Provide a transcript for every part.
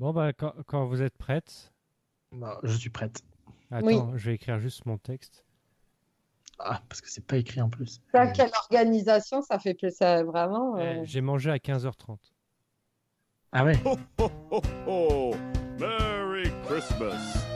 Bon, bah, quand, quand vous êtes prête, Bah, je suis prête. attends, je vais écrire juste mon texte. Ah, parce que c'est pas écrit en plus. Ça, quelle organisation, ça fait plaisir, vraiment. euh, Euh, J'ai mangé à 15h30. Ah ouais Ho, ho, ho, ho! Merry Christmas!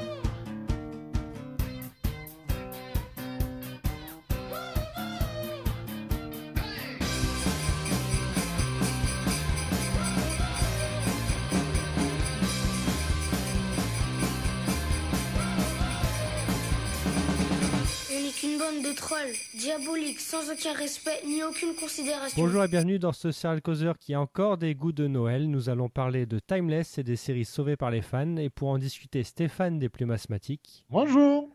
Bande de trolls, diaboliques, sans aucun respect ni aucune considération. Bonjour et bienvenue dans ce Serial Causeur qui a encore des goûts de Noël. Nous allons parler de Timeless et des séries sauvées par les fans. Et pour en discuter, Stéphane des Plumes Asthmatiques, Bonjour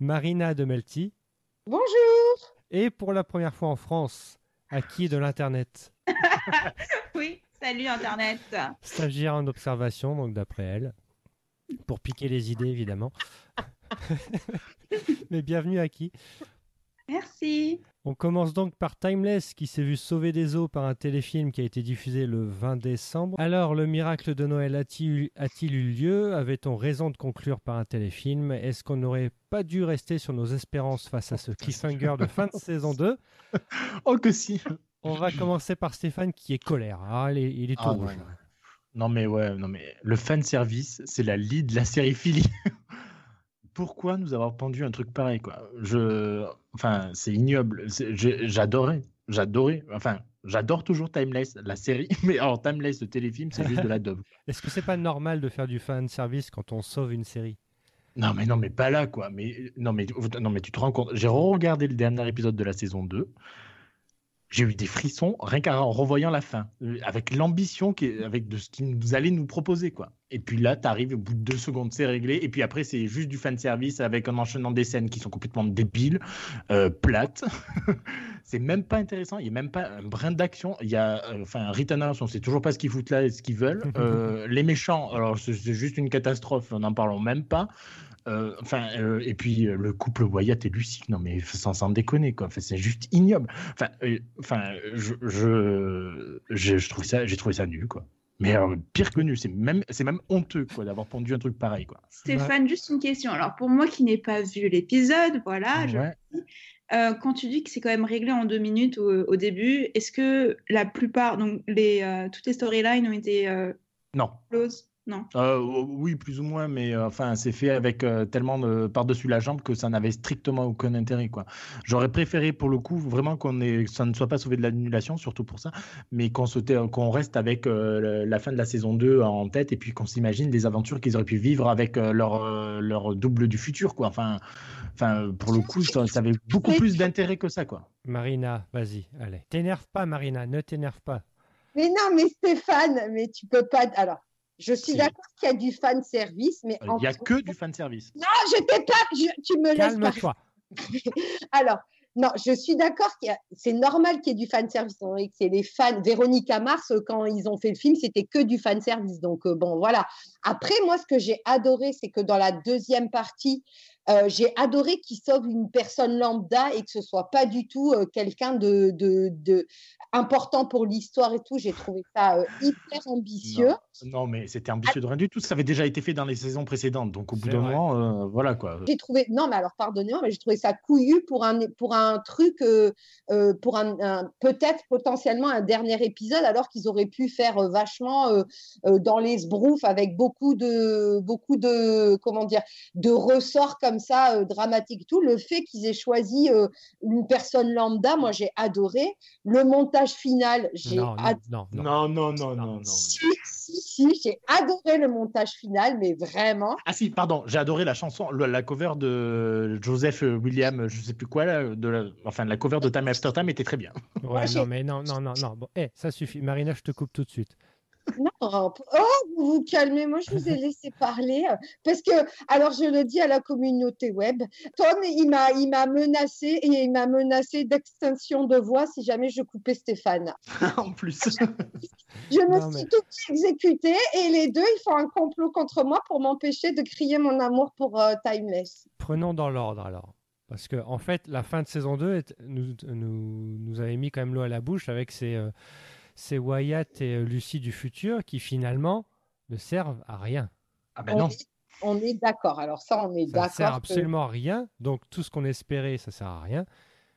Marina de Melty, Bonjour et pour la première fois en France, Aki de l'Internet, Oui, salut Internet. stagiaire en observation, donc d'après elle, pour piquer les idées évidemment. Mais bienvenue Aki. Merci. On commence donc par Timeless qui s'est vu sauver des eaux par un téléfilm qui a été diffusé le 20 décembre. Alors, le miracle de Noël a-t-il eu lieu? Avait-on raison de conclure par un téléfilm? Est-ce qu'on n'aurait pas dû rester sur nos espérances face à ce cliffhanger de fin de saison 2 Oh que si On va commencer par Stéphane qui est colère. Ah, il est, il est tout Ah, rouge. non, non mais ouais, non mais le fan service, c'est la lead de la série Philly. Pourquoi nous avoir pendu un truc pareil quoi Je, enfin, c'est ignoble. J'adorais, j'adorais. Enfin, j'adore toujours Timeless, la série, mais alors Timeless, le téléfilm, c'est juste de la daube. Est-ce que c'est pas normal de faire du fan service quand on sauve une série? Non mais non mais pas là quoi. Mais non mais non mais tu te rends compte J'ai regardé le dernier épisode de la saison 2. J'ai eu des frissons rien qu'en revoyant la fin, avec l'ambition qui est- avec de ce qu'ils nous allaient nous proposer quoi. Et puis là, t'arrives au bout de deux secondes, c'est réglé. Et puis après, c'est juste du fan service avec un enchaînement des scènes qui sont complètement débiles, euh, plates. c'est même pas intéressant. Il y a même pas un brin d'action. Il y a euh, enfin on sait toujours pas ce qu'ils foutent là et ce qu'ils veulent. Euh, les méchants, alors c'est juste une catastrophe. On n'en parlons même pas. Euh, Enfin, euh, et puis le couple Wyatt et Lucie, non mais sans, sans déconner quoi. Enfin, c'est juste ignoble. Enfin, enfin, je, je, je, je trouve ça, j'ai trouvé ça nul quoi. Mais alors, pire que nul, c'est même, c'est même honteux quoi d'avoir pondu un truc pareil quoi. Stéphane, juste une question. Alors pour moi qui n'ai pas vu l'épisode, voilà, je- Ouais. euh, quand tu dis que c'est quand même réglé en deux minutes au, au début, est-ce que la plupart, donc les, euh, toutes les storylines ont été euh, Non. closes? Non. Euh, oui, plus ou moins, mais euh, enfin, c'est fait avec euh, tellement de par-dessus la jambe que ça n'avait strictement aucun intérêt, quoi. J'aurais préféré, pour le coup, vraiment qu'on ait, ça ne soit pas sauvé de l'annulation, surtout pour ça, mais qu'on se reste avec euh, la fin de la saison 2 en tête et puis qu'on s'imagine les aventures qu'ils auraient pu vivre avec euh, leur, euh, leur double du futur, quoi. Enfin, enfin, pour le coup, ça, ça avait beaucoup plus d'intérêt que ça, quoi. Marina, vas-y, allez. T'énerve pas, Marina, ne t'énerve pas. Mais non, mais Stéphane, mais tu peux pas. Alors, je suis Si. d'accord qu'il y a du fan service, mais Il n'y a que du fan service. Non, je t'ai pas. je- tu me laisses pas. Calme-toi. Alors, non, je suis d'accord qu'il y a- c'est normal qu'il y ait du fan service. C'est les fans. Véronica Mars, euh, quand ils ont fait le film, c'était que du fan service. Donc, euh, bon, voilà. Après, moi, ce que j'ai adoré, c'est que dans la deuxième partie, euh, j'ai adoré qu'ils sauvent une personne lambda et que ce soit pas du tout euh, quelqu'un de, de, de important pour l'histoire et tout. J'ai trouvé ça euh, hyper ambitieux. Non, non, mais c'était ambitieux de rien du tout. Ça avait déjà été fait dans les saisons précédentes. Donc, au bout d'un moment, euh, voilà quoi. J'ai trouvé non mais alors pardonnez-moi mais j'ai trouvé ça couillu pour un pour un truc euh, euh, pour un, un- peut-être potentiellement un dernier épisode alors qu'ils auraient pu faire euh, vachement euh, euh, dans les sbroufs avec beaucoup de beaucoup de comment dire de ressorts comme ça euh, dramatiques tout le fait qu'ils aient choisi euh, une personne lambda moi j'ai adoré le montage final j'ai Non, non, ad- non, non. Non, non, non, non, non. Si si j'ai adoré le montage final mais vraiment Ah si, pardon, j'ai adoré la chanson, la cover de Joseph William, je sais plus quoi, là, de la, enfin la cover de Time After Time était très bien. Ouais, Moi, j'ai- non, mais non, non, non, non. Bon, eh, ça suffit. Marina, je te coupe tout de suite. Non, oh, vous vous calmez, moi je vous ai laissé parler euh, parce que, alors je le dis à la communauté web, Tom il m'a il m'a menacé et il m'a menacé d'extinction de voix si jamais je coupais Stéphane. en plus. Je me Non, suis mais- tout exécutée et les deux ils font un complot contre moi pour m'empêcher de crier mon amour pour euh, Timeless. Prenons dans l'ordre alors. Parce que, en fait, la fin de saison 2 est- nous, nous, nous avait mis quand même l'eau à la bouche avec ces, euh, ces Wyatt et euh, Lucie du futur qui finalement ne servent à rien. Ah ben on, non. est, on est d'accord. Alors ça, on est Ça ne sert d'accord. que- absolument à rien. Donc tout ce qu'on espérait, ça sert à rien.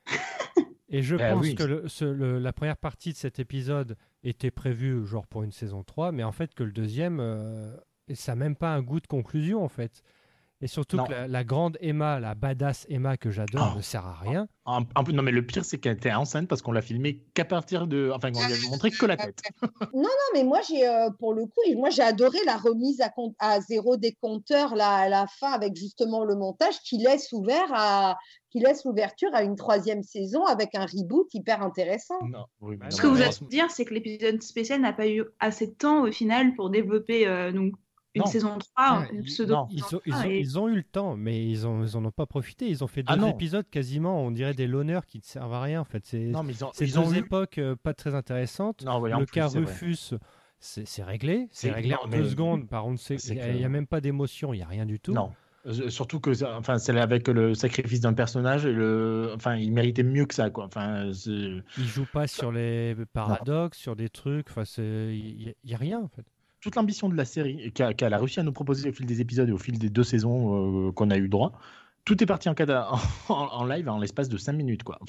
Et je Ben pense oui. que le- ce- le- la première partie de cet épisode était prévue genre pour une saison 3, mais en fait que le deuxième, euh, ça n'a même pas un goût de conclusion en fait. Et surtout Non. que la, la grande Emma, la badass Emma que j'adore, Oh. ne sert à rien. Un, un peu, non, mais le pire, c'est qu'elle était enceinte parce qu'on l'a filmé qu'à partir de. Enfin, qu'on lui a montré que la tête. Non, mais moi, j'ai, euh, pour le coup, moi, j'ai adoré la remise à, compte- à zéro des compteurs là, à la fin avec justement le montage qui laisse ouvert à, qui laisse l'ouverture à une troisième saison avec un reboot hyper intéressant. Non, oui, mais Ce non, que vous allez dire, c'est que l'épisode spécial n'a pas eu assez de temps au final pour développer euh, donc, une Non. saison 3, Ah, une il- pseudo. non. Ils ont, ils Ah, ont- et- ils ont eu le temps, mais ils en ils en ont pas profité. Ils ont fait deux Ah épisodes quasiment, on dirait des loners qui ne servent à rien en fait. C'est deux eu. époques euh, pas très intéressantes. Non, ouais, en le plus, cas. Rufus, c'est réglé. C'est réglé non, en mais- deux secondes. Par c'est il n'y a, a même pas d'émotion, il n'y a rien du tout. Non. Euh, Surtout que, enfin, c'est avec le sacrifice d'un personnage. Le, enfin, il méritait mieux que ça, quoi. Enfin, Il joue pas sur les paradoxes, sur des trucs. Enfin, il n'y a, rien en fait. Toute l'ambition de la série qu'elle a réussi à nous proposer au fil des épisodes et au fil des deux saisons euh, qu'on a eu droit. Tout est parti en, live en l'espace de 5 minutes. Quoi.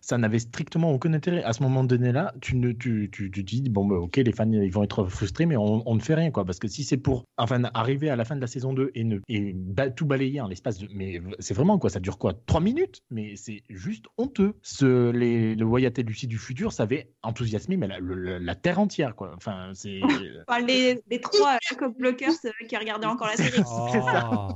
Ça n'avait strictement aucun intérêt. À ce moment donné-là, tu, ne, tu, tu, tu te dis, bon, bah, ok, les fans ils vont être frustrés, mais on, on ne fait rien. Quoi, parce que si c'est pour enfin, arriver à la fin de la saison 2 et, ne, et ba- tout balayer en l'espace de. Mais c'est vraiment quoi? Ça dure quoi? 3 minutes? Mais c'est juste honteux. Ce, les, le Wyatt et Lucie du futur, ça avait enthousiasmé mais la, le- la Terre entière. Quoi. Enfin, c'est. Enfin, les, les trois euh, co-blockers euh, qui regardaient encore la série. Oh.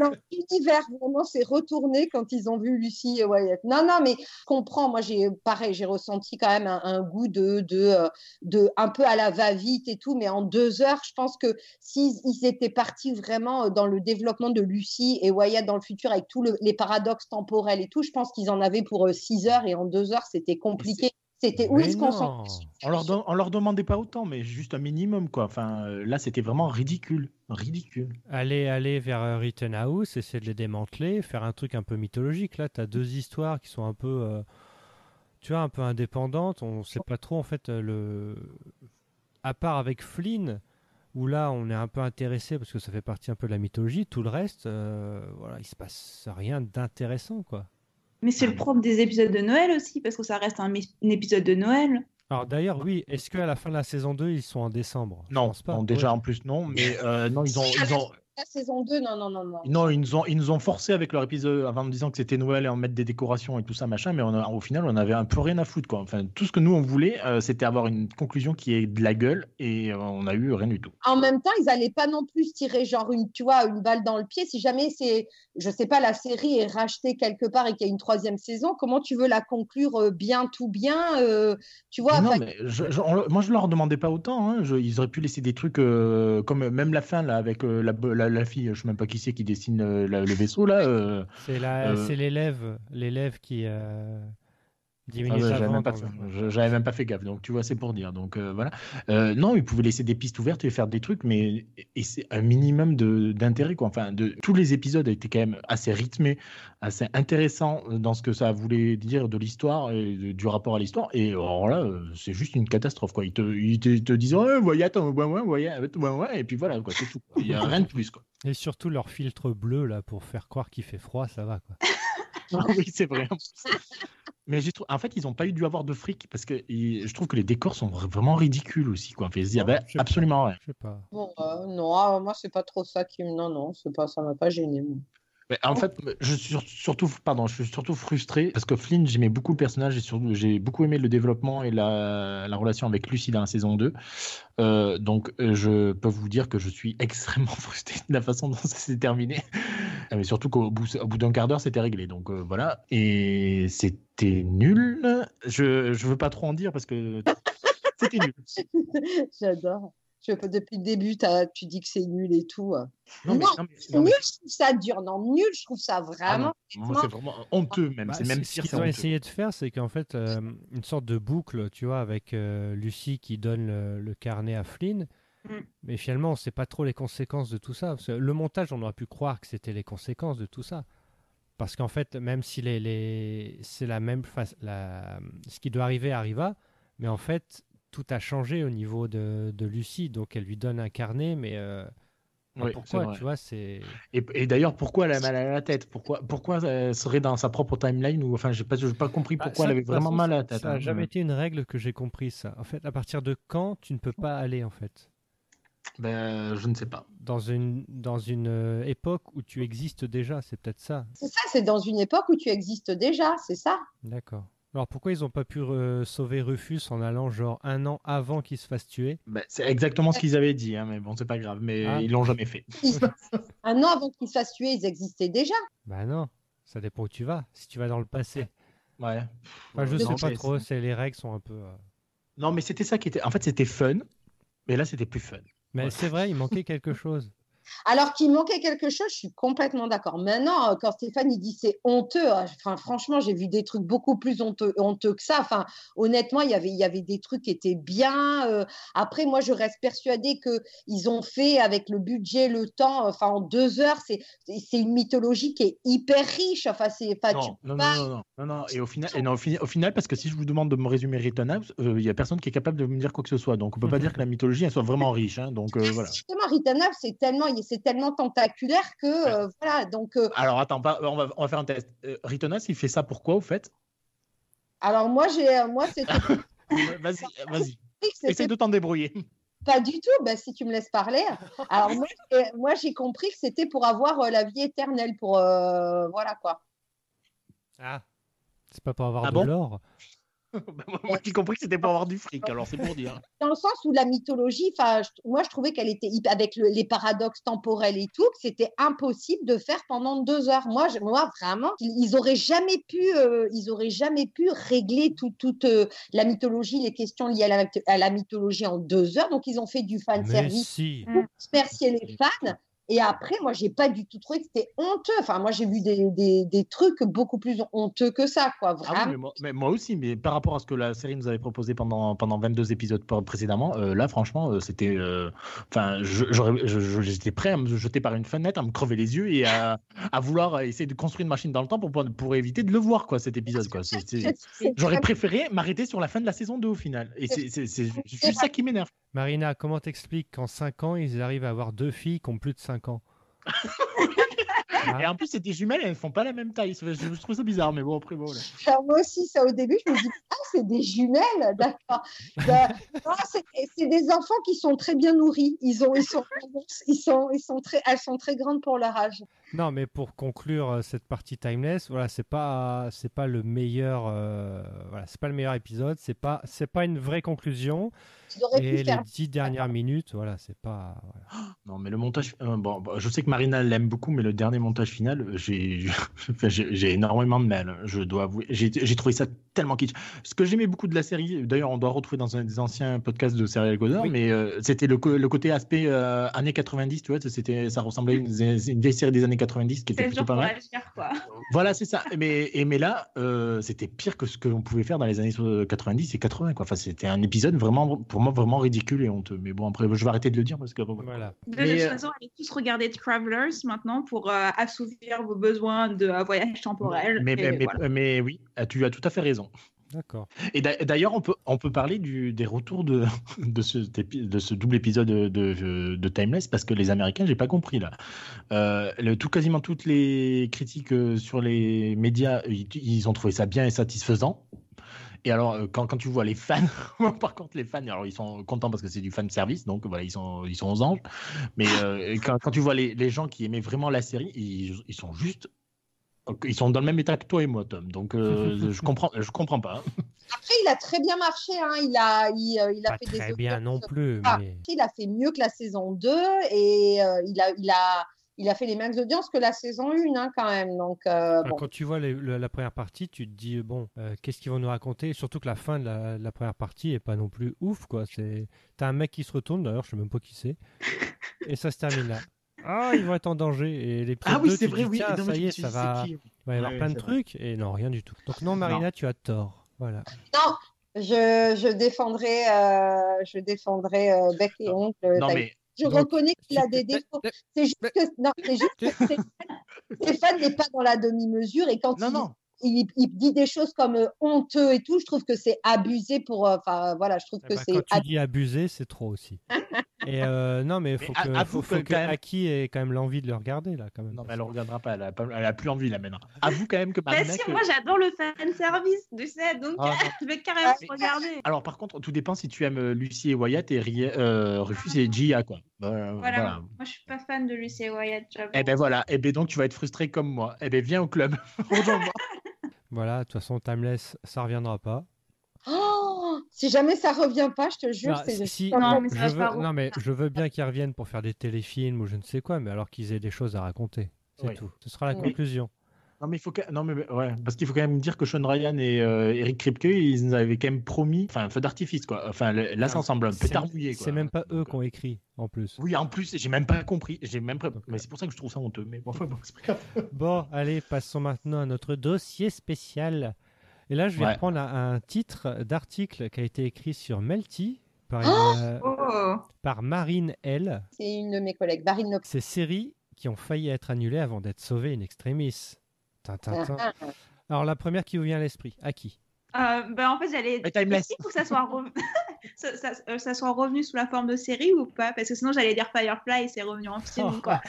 Non, l'univers vraiment s'est retourné quand ils ont vu Lucie et Wyatt. Non, non, mais comprends. Moi, j'ai pareil, j'ai ressenti quand même un, un goût de, de, euh, de un peu à la va-vite et tout. Mais en deux heures, je pense que s'ils ils étaient partis vraiment euh, dans le développement de Lucie et Wyatt dans le futur avec tous le- les paradoxes temporels et tout, je pense qu'ils en avaient pour euh, six heures et en deux heures, c'était compliqué. C'était où Mais ils se concentraient On leur, don- on leur demandait pas autant, mais juste un minimum, quoi. Enfin, euh, là, c'était vraiment ridicule. Ridicule. Aller, aller vers euh, Rittenhouse, essayer de les démanteler, faire un truc un peu mythologique. Là, tu as deux histoires qui sont un peu, euh, tu vois, un peu indépendantes. On sait pas trop, en fait, le... à part avec Flynn, où là, on est un peu intéressé parce que ça fait partie un peu de la mythologie. Tout le reste, euh, voilà, il se passe rien d'intéressant, quoi. Mais c'est le propre des épisodes de Noël aussi, parce que ça reste un, épisode de Noël. Alors d'ailleurs, oui, est-ce qu'à la fin de la saison 2, ils sont en décembre? Je Non, pense pas. non, déjà Ouais. en plus, non. Mais euh, non, ils ont, ils ont, La saison 2, non, non, non, non. non, ils nous ont, ils nous ont forcé avec leur épisode avant en disant que c'était Noël et en mettre des décorations et tout ça, machin. Mais on a- au final, on avait un peu rien à foutre, quoi. Enfin, tout ce que nous on voulait, euh, c'était avoir une conclusion qui ait de la gueule et euh, on a eu rien du tout. en même temps, ils n'allaient pas non plus tirer genre une, tu vois, une balle dans le pied. Si jamais c'est, je sais pas, la série est rachetée quelque part et qu'il y a une troisième saison, comment tu veux la conclure euh, bien tout bien euh, Tu vois, non, mais je, je- on- moi, je leur demandais pas autant. hein. Je- ils auraient pu laisser des trucs euh, comme même la fin là avec euh, la, la, la fille, je sais même pas qui c'est qui dessine euh, la- le vaisseau là. euh, Euh, c'est l'élève, l'élève qui euh, Ah j'avais avant. même, pas fait- le- je- j'avais même pas fait gaffe, donc tu vois, c'est pour dire. Donc euh, voilà. Euh, non, ils pouvaient laisser des pistes ouvertes et faire des trucs, mais et c'est un minimum d'intérêt, quoi. Enfin, de, tous les épisodes étaient quand même assez rythmés, assez intéressants dans ce que ça voulait dire de l'histoire et de- du rapport à l'histoire. Et alors là, euh, c'est juste une catastrophe, quoi. Ils te, ils te, ils te disent, voyez, attends, ouais, ouais, ouais, ouais, ouais, et puis voilà, quoi, c'est tout. Il y a rien de plus, quoi. Et surtout leur filtre bleu là pour faire croire qu'il fait froid, ça va quoi. Ah oui, c'est vrai. Mais j'ai en fait, ils n'ont pas eu dû avoir de fric parce que ils- je trouve que les décors sont vra- vraiment ridicules aussi. Quoi. Je sais pas. absolument rien. Je sais pas. bon, euh, non, ah, moi c'est pas trop ça qui me, non, non, c'est pas, ça m'a pas gêné. moi. Mais en fait, je suis sur- surtout, pardon, je suis surtout frustré parce que Flynn, j'aimais beaucoup le personnage et surtout, j'ai beaucoup aimé le développement et la, la relation avec Lucie dans la saison 2. Euh, donc, euh, je peux vous dire que je suis extrêmement frustré de la façon dont ça s'est terminé. Ah, Mais surtout qu'au bout, au bout d'un quart d'heure, c'était réglé. Donc euh, voilà. Et c'était nul. Je ne veux pas trop en dire parce que c'était nul. J'adore. Je, depuis le début, tu dis que c'est nul et tout. euh. Non, mais, Non, non, mais- non, mais- Nul, je trouve ça dur. Non, nul, je trouve ça ah vraiment. c'est vraiment honteux même. Bah, c'est même ce qu'ils ont essayé de faire, c'est qu'en fait, euh, une sorte de boucle, tu vois, avec euh, Lucie qui donne le, le carnet à Flynn. Mm. Mais finalement, on ne sait pas trop les conséquences de tout ça. Parce que le montage, on aurait pu croire que c'était les conséquences de tout ça. Parce qu'en fait, même si les, les- c'est la même face, la, ce qui doit arriver arriva, mais en fait, tout a changé au niveau de, de Lucie, donc elle lui donne un carnet, mais euh, Oui, pourquoi. Tu vois, c'est. Et, et d'ailleurs, pourquoi elle a mal à la tête? Pourquoi, pourquoi elle serait dans sa propre timeline ou enfin, j'ai pas, j'ai pas compris Bah, pourquoi ça, elle avait vraiment façon, mal à la ça- tête. Ça n'a hein. jamais été une règle que j'ai compris ça. En fait, à partir de quand tu ne peux pas aller en fait? Ben, je ne sais pas. dans une dans une euh, époque où tu existes déjà, c'est peut-être ça. C'est ça, c'est dans une époque où tu existes déjà, c'est ça. D'accord. Alors pourquoi ils n'ont pas pu euh, sauver Rufus en allant genre un an avant qu'il se fasse tuer? Ben, c'est exactement ce qu'ils avaient dit, hein, mais bon, c'est pas grave. Mais Ah. ils l'ont jamais fait. Un an avant qu'ils se fassent tuer, ils existaient déjà. Bah non, ça dépend où tu vas. Si tu vas dans le passé. Ouais. Enfin, je Non, sais pas trop. c'est- C'est les règles sont un peu. euh, Non, mais c'était ça qui était. En fait, c'était fun, mais là, c'était plus fun. Mais Ouais. c'est vrai, il manquait quelque chose. Alors qu'il manquait quelque chose, je suis complètement d'accord. Maintenant, euh, quand Stéphane il dit c'est honteux, euh, enfin, franchement, j'ai vu des trucs beaucoup plus honteux, honteux que ça. Enfin, honnêtement, il y avait, il y avait des trucs qui étaient bien. euh, Après, moi, je reste persuadée qu'ils ont fait avec le budget, le temps, enfin, en deux heures, c'est c'est- une mythologie qui est hyper riche. Enfin, c'est Non, non, pas- non, non, non, non, non. Et au final, et non, au, fini- au final, parce que si je vous demande de me résumer euh, il y a personne qui est capable de me dire quoi que ce soit. Donc, on peut pas dire que la mythologie elle soit vraiment riche. hein. donc euh, voilà. Justement, Rittenhouse, c'est tellement, c'est tellement tentaculaire que euh, voilà. Donc, euh, Alors attends, pas- on, va, on va faire un test. Euh, Rittenhouse, il fait ça pourquoi au fait? Alors moi, j'ai, moi, c'était Vas-y, vas-y. Essaye de t'en débrouiller. Pas du tout, bah, si tu me laisses parler. Alors moi, j'ai- moi, j'ai compris que c'était pour avoir euh, la vie éternelle, pour euh, voilà quoi. Ah. C'est pas pour avoir Ah de bon? l'or. Bah, moi, j'ai compris que c'était pour avoir du fric. Alors c'est pour dire. Dans le sens où la mythologie, moi je trouvais qu'elle était avec le- les paradoxes temporels et tout, que c'était impossible de faire pendant deux heures. Moi, je- moi vraiment, ils, auraient jamais pu, euh, ils auraient jamais pu régler tout- toute euh, la mythologie, les questions liées à la, à la mythologie en deux heures. Donc ils ont fait du fan service si. pour remercier les fans. Et après, moi, j'ai pas du tout trouvé que c'était honteux. Enfin, moi, j'ai vu des, des, des trucs beaucoup plus honteux que ça, quoi. Ah oui, Vraiment. mais moi, mais moi aussi, mais par rapport à ce que la série nous avait proposé pendant, pendant 22 épisodes précédemment, euh, là, franchement, euh, c'était. euh, Enfin, je- j'étais prêt à me jeter par une fenêtre, à me crever les yeux et à, à vouloir essayer de construire une machine dans le temps pour, pour, éviter de le voir, quoi, cet épisode. Quoi. J'aurais préféré m'arrêter sur la fin de la saison 2 au final. Et c'est juste ça qui m'énerve. Marina, comment t'expliques qu'en 5 ans, ils arrivent à avoir deux filles qui ont plus de 5 ans? Et en plus, c'est des jumelles, elles font pas la même taille. Je, trouve ça bizarre, mais bon, après, bon. là. Alors, moi aussi, ça, au début, je me dis, ah, c'est des jumelles, d'accord. Ben, c'est c'est des enfants qui sont très bien nourris. Ils, ont, ils, sont, ils, sont, ils sont très, elles sont très grandes pour leur âge. Non, mais pour conclure euh, cette partie timeless, voilà, c'est pas c'est pas le meilleur euh, voilà, c'est pas le meilleur épisode, c'est pas c'est pas une vraie conclusion et les faire. dix dernières minutes, voilà, c'est pas voilà. Non, mais le montage. euh, bon, bon, je sais que Marina l'aime beaucoup, mais le dernier montage final, j'ai j'ai énormément de mal. Je dois avouer. J'ai trouvé ça tellement kitsch. Ce que j'aimais beaucoup de la série, d'ailleurs, on doit retrouver dans un des anciens podcasts de Serial Goder, Oui. mais euh, c'était le, côté aspect euh, années 90, tu vois, c'était, ça ressemblait à une, une vieille série des années 90 qui était plutôt pas mal. agir, quoi. Voilà, c'est ça. Mais, et, mais là, euh, c'était pire que ce qu'on pouvait faire dans les années 90 et 80. Quoi. Enfin, c'était un épisode vraiment, pour moi, vraiment ridicule et honteux. Mais bon, après, je vais arrêter de le dire parce que. Voilà. De Mais, toute façon, allez tous regarder Travelers maintenant pour euh, assouvir vos besoins de euh, voyage temporel. Mais, et mais, mais- voilà. mais oui, tu as tout à fait raison. D'accord. Et d'a- d'ailleurs, on peut, on peut parler des retours de, de, ce, double épisode de, de, Timeless parce que les Américains, j'ai pas compris là. Euh, tout, quasiment toutes les critiques euh, sur les médias, ils, ont trouvé ça bien et satisfaisant. Et alors, euh, quand, quand tu vois les fans, par contre, les fans, alors ils sont contents parce que c'est du fan service, donc voilà, ils sont, ils sont aux anges. Mais quand, quand tu vois les, les gens qui aimaient vraiment la série, ils, ils sont juste. Ils sont dans le même état que toi et moi, Tom. Donc, euh, je comprends, je comprends pas. Après, il a très bien marché. Hein. Il, a, il, euh, il a Pas fait très des bien non plus, Ah. mais Il a fait mieux que la saison 2 et euh, il, a, il, a, il a fait les mêmes audiences que la saison 1 hein, quand même. Donc, euh, bon. quand tu vois les- le- la première partie, tu te dis bon, euh, qu'est-ce qu'ils vont nous raconter? Surtout que la fin de la, de la première partie est pas non plus ouf quoi. C'est t'as un mec qui se retourne d'ailleurs, je sais même pas qui c'est, et ça se termine là. Ah, ils vont être en danger. Et les Ah oui, c'est vrai, dis, oui. Non, ça mais y est, ça va, qui il va y avoir Ouais, plein de vrai. trucs. Et non, rien du tout. Donc non, Marina, tu as tort. Voilà. Non, je, je défendrai, euh, je défendrai euh, bec et ongle. Non, mais Je Donc, reconnais qu'il a des défauts. C'est juste que, non, c'est juste que Stéphane- n'est pas dans la demi-mesure et quand non, il non. il, il dit des choses comme euh, honteux et tout. Je trouve que c'est abusé pour. euh, Enfin, voilà, je trouve Eh que ben, c'est. quand tu dis abusé, c'est trop aussi. Et euh, non, mais il faut Mais que, à- faut, que que quand même- Aki ait quand même l'envie de le regarder là, quand même. Non, mais elle ne regardera pas. Elle a, pas- elle a plus envie là maintenant. Avoue quand même que Bah si, que- moi j'adore le fan service, tu sais, donc Ah, je vais carrément Ah, regarder. Alors par contre, tout dépend si tu aimes euh, Lucie et Wyatt et Rie- euh, Rufus et Gia quoi. Euh, Voilà, voilà. moi je suis pas fan de Lucy Wyatt, j'avoue. Eh ben voilà. Eh ben donc tu vas être frustré comme moi. Eh ben viens au club. Voilà, de toute façon, Timeless, ça reviendra pas. Oh, si jamais ça revient pas, je te jure, Non, c'est. si- Non, mais je ça veux, non, mais je veux bien qu'ils reviennent pour faire des téléfilms ou je ne sais quoi, mais alors qu'ils aient des choses à raconter. C'est Oui. tout. Ce sera la Oui. conclusion. Non mais il faut que... non mais ouais parce qu'il faut quand même dire que Sean Ryan et euh, Eric Kripke ils nous avaient quand même promis enfin un feu d'artifice quoi. Enfin le- là ça ressemble à un C'est- pétard mouillé quoi. C'est même pas eux qui ont écrit en plus. Oui en plus j'ai même pas compris j'ai même pas... mais c'est pour ça que je trouve ça honteux mais bon, enfin, bon c'est pas grave. Bon, allez, passons maintenant à notre dossier spécial. Et là, je vais Ouais. reprendre un, un titre d'article qui a été écrit sur Melty par, Oh une, euh, Oh, par Marine L. C'est une de mes collègues, Barine Nox. Ces séries qui ont failli être annulées avant d'être sauvées in extremis. Tintintin. Ah, Alors, la première qui vous vient à l'esprit, à qui? Euh, bah, en fait, j'allais. Mais Timeless. Faut que ça soit, ça, ça- euh, ça soit revenu sous la forme de série ou pas? Parce que sinon, j'allais dire Firefly et c'est revenu en film. Oh, quoi.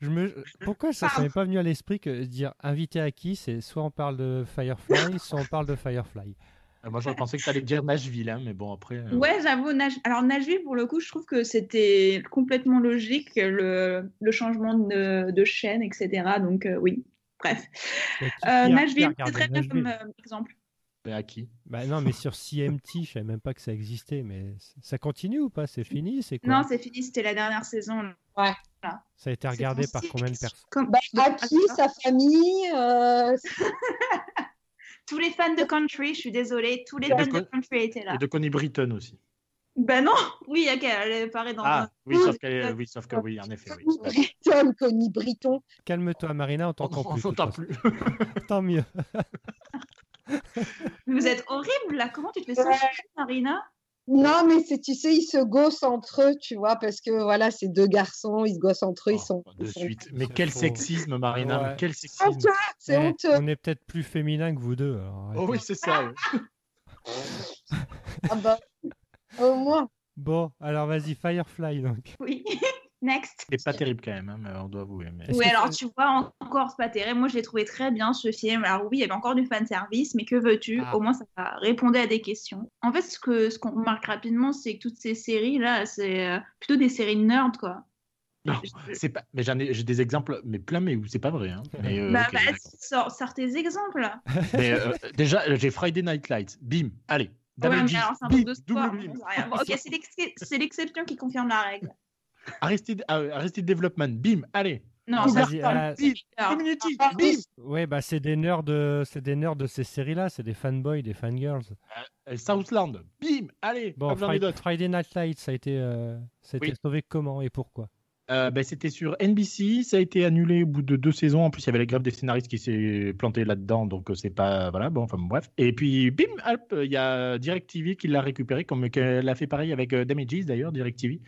Je me... Pourquoi ça ne m'est pas venu à l'esprit que dire invité à qui? C'est soit on parle de Firefly, soit on parle de Firefly. Euh, Moi j'aurais pensé que tu allais dire Nashville hein, mais bon après. euh, Ouais, j'avoue. Nash- Alors, Nashville, pour le coup, je trouve que c'était complètement logique, le, le changement de, de chaîne, etc. Donc, euh, oui. Bref. Euh, Nashville, c'est très bien comme euh, exemple. Mais à qui? Bah non, mais sur CMT, je savais même pas que ça existait. Mais ça continue ou pas? C'est fini C'est quoi? Non, c'est fini, c'était la dernière saison. là. Ça a été regardé par combien de personnes? Comme- Bah, de- Aki, sa famille, euh, Tous les fans de country, je suis désolée, tous les fans de de co- country étaient là. Et de Connie Britton aussi. Ben non, oui, ok, elle apparaît dans Ah un- oui sauf que oui sauf que oui en effet oui. Britton, Connie Britton. Calme-toi, Marina, on On t'entend plus. s'entend façon. plus. Tant mieux. Vous êtes horrible là, comment tu te fais ça, Ouais. Marina? Non, mais c'est, tu sais, ils se gossent entre eux, tu vois, parce que voilà, c'est deux garçons, ils se gossent entre eux, ils sont. Oh, de ils sont- suite. Mais quel faux. sexisme Marina Ouais. mais quel sexisme. c'est honteux. On est peut-être plus féminin que vous deux. alors Oh oui c'est ça. oui. Ah bah, au moins. Bon, alors vas-y, Firefly donc. Oui. Next. C'est pas terrible quand même hein, mais on doit avouer. Mais... Oui, alors tu vois, en- encore, c'est pas terrible. Moi, je l'ai trouvé très bien ce film. Alors, oui, il y avait encore du fan service, mais que veux-tu? Ah. Au moins, ça répondait à des questions. En fait, ce que ce qu'on remarque rapidement, c'est que toutes ces séries-là, c'est euh, plutôt des séries de nerds, quoi. Non, c'est pas. Mais j'en ai, j'ai des exemples, mais plein, mais où c'est pas vrai. Hein. Mais, euh, bah, bah, sors, sors tes exemples. Mais, euh, déjà, j'ai Friday Night Lights. Bim, allez. Ouais, Double mais alors, c'est un truc de double sport. Bon, ok, c'est l'ex- c'est l'exception qui confirme la règle. Arrested, euh, Arrested Development. Bim, allez. Non, ça, euh, Bim, Community. ah, Bim. Ouais, bah c'est des nerds de, c'est des nerds de ces séries-là, c'est des fanboys, des fangirls. Euh, Southland. Bim, allez. Bon. Friday Night Lights, ça a été, euh, ça a été Oui. sauvé comment et pourquoi? Euh, ben, c'était sur NBC, ça a été annulé au bout de deux saisons. En plus, il y avait la grève des scénaristes qui s'est plantée là-dedans, donc euh, c'est pas voilà. Bon, enfin bref. Et puis, bim, il y a DirecTV qui l'a récupéré, comme qu'elle a fait pareil avec euh, Damages d'ailleurs, DirecTV.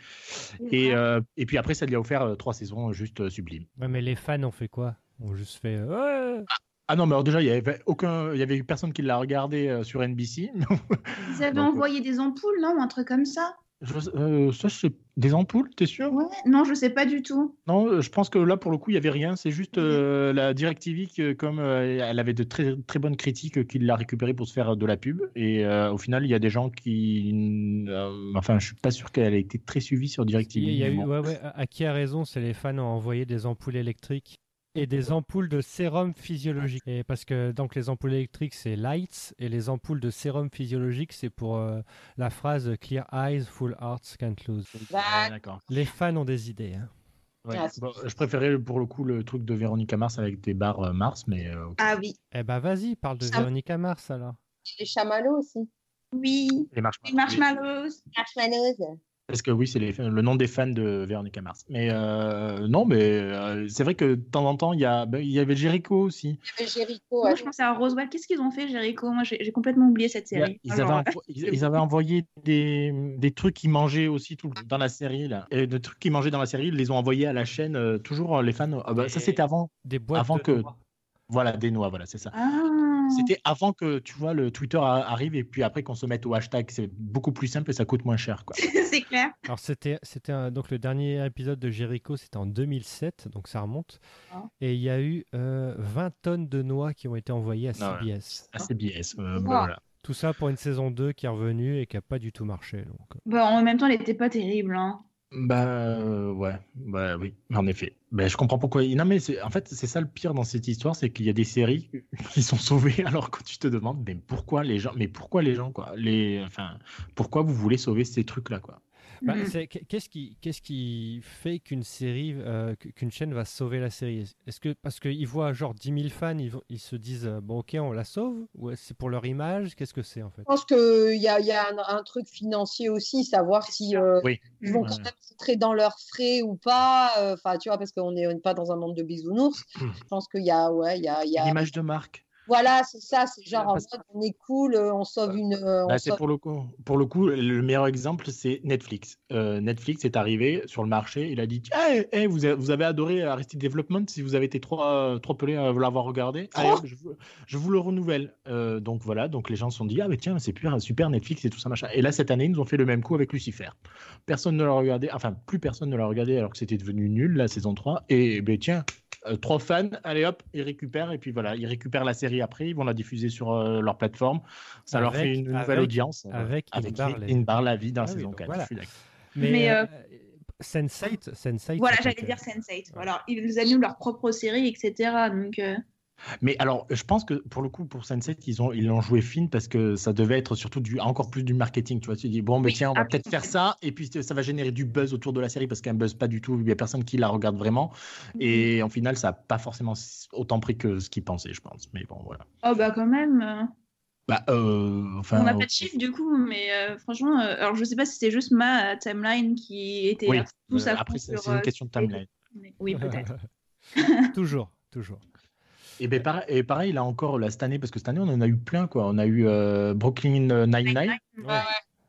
Et euh, et puis après, ça lui a offert euh, trois saisons juste euh, sublimes. Ouais, mais les fans ont fait quoi? Ont juste fait. euh, Ouais Ah non, mais alors déjà, il y avait aucun, il y avait personne qui l'a regardé sur NBC. Ils avaient Donc, euh, envoyé des ampoules, non Ou un truc comme ça? Je- euh, ça, c'est des ampoules, t'es sûr? Ouais. Non, je sais pas du tout. Non, euh, je pense que là, pour le coup, il y avait rien. C'est juste euh, la DirecTV, que, comme euh, elle avait de très, très bonnes critiques, qu'il l'a récupérée pour se faire de la pub. Et euh, au final, il y a des gens qui. euh, enfin, je suis pas sûr qu'elle ait été très suivie sur DirecTV. Il y a eu, Bon. ouais, ouais, à qui a raison, c'est les fans ont envoyé des ampoules électriques et des ampoules de sérum physiologique. Et parce que donc les ampoules électriques c'est lights et les ampoules de sérum physiologique c'est pour euh, la phrase clear eyes, full hearts can't lose. D'accord. Les fans ont des idées. hein. Ouais. Ah, Bon, je préférais pour le coup le truc de Véronica Mars avec des barres euh, Mars, mais euh. Ah oui. Eh ben vas-y, parle de Ça- Véronica Mars alors. les chamallows aussi. Oui. les marches Les marshmallows. Marshmallows. Parce que oui, c'est les- le nom des fans de Véronica Mars. Mais euh, non, mais euh, c'est vrai que de temps en temps, il y, a, ben, il y avait Jericho aussi. Il y avait Jericho. Moi, ouais. je pensais à Roswell. Qu'est-ce qu'ils ont fait, Jericho? Moi, j'ai complètement oublié cette a- série. Ils, Alors, avaient, envo- ils, ils avaient envoyé des, des trucs qu'ils mangeaient aussi tout, dans la série. Là. Et des trucs qu'ils mangeaient dans la série, ils les ont envoyés à la chaîne. euh, toujours les fans. ah bah, ça, c'était avant. Des boîtes Avant de que- noix. Voilà, des noix, voilà, c'est ça. Ah. Non. C'était avant que tu vois le Twitter arrive et puis après qu'on se mette au hashtag. C'est beaucoup plus simple et ça coûte moins cher. Quoi. c'est clair. Alors c'était donc le dernier épisode de Jericho, c'était en 2007, donc ça remonte. Ah. Et il y a eu euh, 20 tonnes de noix qui ont été envoyées à Ah. CBS. À CBS. euh, bah, voilà. Tout ça pour une saison 2 qui est revenue et qui a pas du tout marché. Donc. euh. Bah, en même temps, elle était pas terrible. Hein. Bah euh, ouais, bah oui, en effet. Bah, je comprends pourquoi. Non mais en fait c'est ça le pire dans cette histoire, c'est qu'il y a des séries qui sont sauvées alors que tu te demandes mais pourquoi les gens, mais pourquoi les gens quoi, les, enfin pourquoi vous voulez sauver ces trucs là quoi? Bah, Qu'est-ce qui, fait qu'une série, euh, qu'une chaîne va sauver la série? Est-ce que parce qu'ils voient genre 10 000 fans, ils, se disent euh, bon ok on la sauve? Ou c'est pour leur image? Qu'est-ce que c'est en fait? Je pense qu'il y a, il y a un, un truc financier aussi, savoir si euh, Oui. ils vont quand même rentrer dans leurs frais ou pas. euh, Enfin, tu vois, parce qu'on n'est pas dans un monde de bisounours. Hmm. Je pense qu'il y a, ouais, il y a, il y a- L'image de marque. Voilà, c'est ça. C'est genre en mode, on est cool, euh, on sauve une. euh, on Bah, sauve- pour le coup. Pour le coup, le meilleur exemple, c'est Netflix. Euh, Netflix est arrivé sur le marché. Il a dit hey, hey, vous, avez, vous avez adoré Arrested Development si vous avez été trop, euh, trop pelé à l'avoir regardé. Allez, hop, je, vous, je vous le renouvelle. Euh, donc voilà. Donc les gens se sont dit ah mais tiens, c'est super, super Netflix et tout ça machin. Et là cette année, ils nous ont fait le même coup avec Lucifer. Personne ne l'a regardé. Enfin, plus personne ne l'a regardé alors que c'était devenu nul la saison 3. Et ben tiens. Euh, trois fans, allez hop, ils récupèrent et puis voilà, ils récupèrent la série après, ils vont la diffuser sur euh, leur plateforme. Ça leur fait Avec- une nouvelle avec- audience. avec Inbar, les- Inbar, la vie dans Ah oui, saison donc 4. voilà. je suis d'accord. Mais, Mais, euh, euh, Sense8, Sense8, Voilà, j'allais dire être- Sense8. Alors, ils annulent leur propre série, etc. Donc, euh, Mais alors, je pense que pour le coup, pour Sunset, ils ont ils l'ont joué fine parce que ça devait être surtout du encore plus du marketing. Tu vois, tu dis bon, mais Oui, tiens, on va peut-être faire ça et puis ça va générer du buzz autour de la série parce qu'un buzz pas du tout. Il y a personne qui la regarde vraiment et en final, ça a pas forcément autant pris que ce qu'ils pensaient, je pense. Mais bon, voilà. oh bah quand même. euh, Bah, euh, enfin, on n'a pas de chiffres du coup, mais euh, franchement, euh, alors je sais pas si c'était juste ma timeline qui était Oui, tout euh, ça. après, c'est une question de timeline. mais- Oui, peut-être. toujours, toujours. Et, ben, pareil, et pareil, là encore, là, cette année, parce que cette année, on en a eu plein, quoi. On a eu euh, Brooklyn Nine-Nine, Ouais.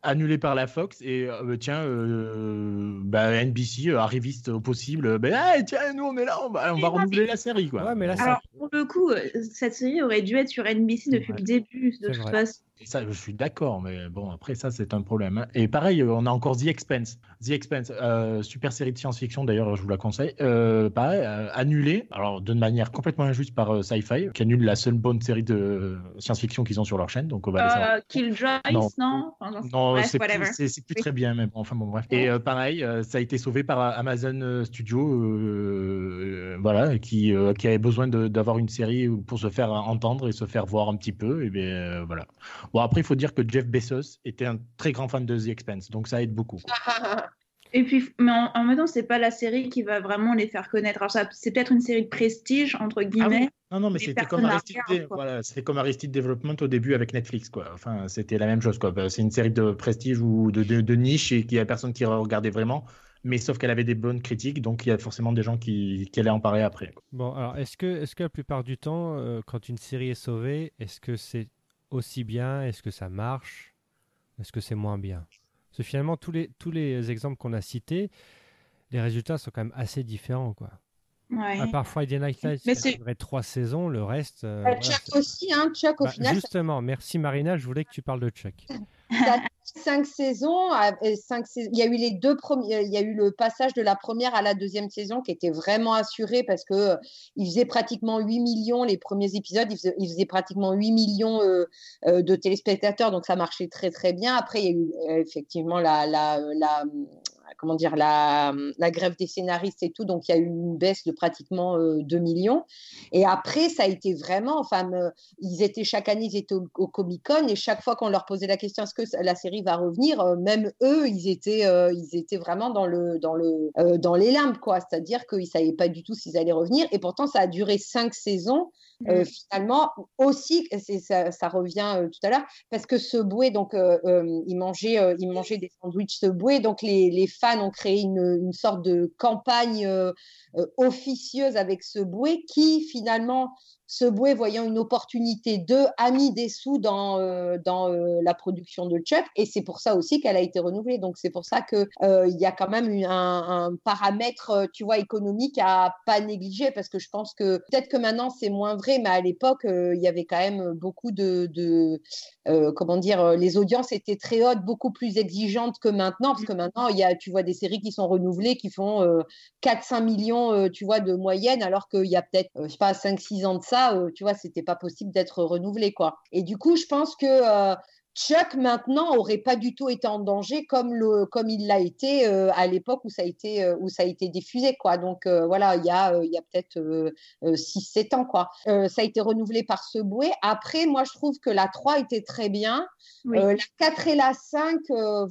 annulé par la Fox, et euh, bah, tiens, euh, bah, NBC, euh, arriviste au possible, ben, ah, tiens, nous, on est là, on va, on va renouveler la série, quoi. Ouais, mais là, ça- Alors, pour le coup, cette série aurait dû être sur NBC depuis le début, de toute façon. Et ça, je suis d'accord, mais bon, après, ça, c'est un problème. hein. Et pareil, euh, on a encore The Expense. The Expense, euh, super série de science-fiction, d'ailleurs, je vous la conseille. Euh, pareil, euh, annulée, alors de manière complètement injuste par Sci-Fi, qui annule la seule bonne série de science-fiction qu'ils ont sur leur chaîne, donc on va. Euh, Killjoy, Non. non, Non, c'est plus, très bien, mais bon, enfin bon, bref. Et pareil, ça a été sauvé par Amazon Studio, voilà, qui, qui avait besoin d'avoir une série pour se faire entendre et se faire voir un petit peu. Et bien voilà. Bon, après, il faut dire que Jeff Bezos était un très grand fan de The Expanse, donc ça aide beaucoup. Et puis, mais en, en même temps, c'est pas la série qui va vraiment les faire connaître. Alors, ça- c'est peut-être une série de prestige, entre guillemets. Non, non, mais c'était comme Aristide, voilà, c'était comme Aristide Development au début avec Netflix, quoi. Enfin, c'était la même chose, quoi. Bah, C'est une série de prestige ou de, de, de niche et qu'il y a personne qui regardait vraiment. Mais sauf qu'elle avait des bonnes critiques, donc il y a forcément des gens qui, qui allaient en parler après. Bon, alors est-ce que, est-ce que la plupart du temps, euh, quand une série est sauvée, est-ce que c'est aussi bien Est-ce que ça marche? Est-ce que c'est moins bien? Parce que finalement, tous les, tous les exemples qu'on a cités, les résultats sont quand même assez différents, quoi. Ouais. À part Friday Night Lights, c'est- trois saisons, le reste. euh, Euh, voilà, Chuck aussi, hein, Chuck, au Bah, final, ça justement, merci Marina, je voulais que tu parles de Chuck. cinq saisons. et cinq sais- Il y a eu les deux premiers. Il y a eu le passage de la première à la deuxième saison qui était vraiment assuré parce que euh, faisait pratiquement 8 millions les premiers épisodes. Il faisait, pratiquement 8 millions euh, euh, de téléspectateurs, donc ça marchait très très bien. Après, il y a eu euh, effectivement la comment dire la, la grève des scénaristes et tout, donc il y a eu une baisse de pratiquement euh, 2 millions. Et après, ça a été vraiment, enfin, ils étaient chaque année, ils étaient au, au Comic Con et chaque fois qu'on leur posait la question est-ce que la série va revenir, euh, même eux, ils étaient, euh, ils étaient vraiment dans le, dans le, euh, dans les limbes, quoi. C'est-à-dire qu'ils savaient pas du tout s'ils allaient revenir. Et pourtant, ça a duré cinq saisons. Euh, Mm. finalement, aussi, ça, ça revient tout à l'heure, parce que ce bouet, donc, il mangeait, il mangeait des sandwichs ce bouet, donc les, les fans ont créé une, sorte de campagne euh, euh, officieuse avec ce bouet qui finalement Subway, voyant une opportunité de, a mis des sous dans, euh, dans euh, la production de Chuck. Et c'est pour ça aussi qu'elle a été renouvelée. Donc, c'est pour ça qu'il euh, il y a quand même un, paramètre, tu vois, économique à pas négliger. Parce que je pense que peut-être que maintenant, c'est moins vrai, mais à l'époque, il y avait quand même beaucoup de. comment dire, les audiences étaient très hautes, beaucoup plus exigeantes que maintenant. Parce que maintenant, il y a, tu vois, des séries qui sont renouvelées, qui font euh, 4-5 millions, tu vois, de moyenne, alors qu'il y a peut-être, je pas, 5-6 ans de ça, euh, tu vois, c'était pas possible d'être renouvelé, quoi. Et du coup, je pense que euh, Chuck, maintenant, aurait pas du tout été en danger comme, le, comme il l'a été euh, à l'époque où, ça a été, euh, où ça a été diffusé, quoi. Donc, euh, voilà, il y a, il y a peut-être 6-7 ans, quoi. Ça a été renouvelé par Subway. Après, moi, je trouve que la 3 était très bien. Oui. La 4 et la 5, euh,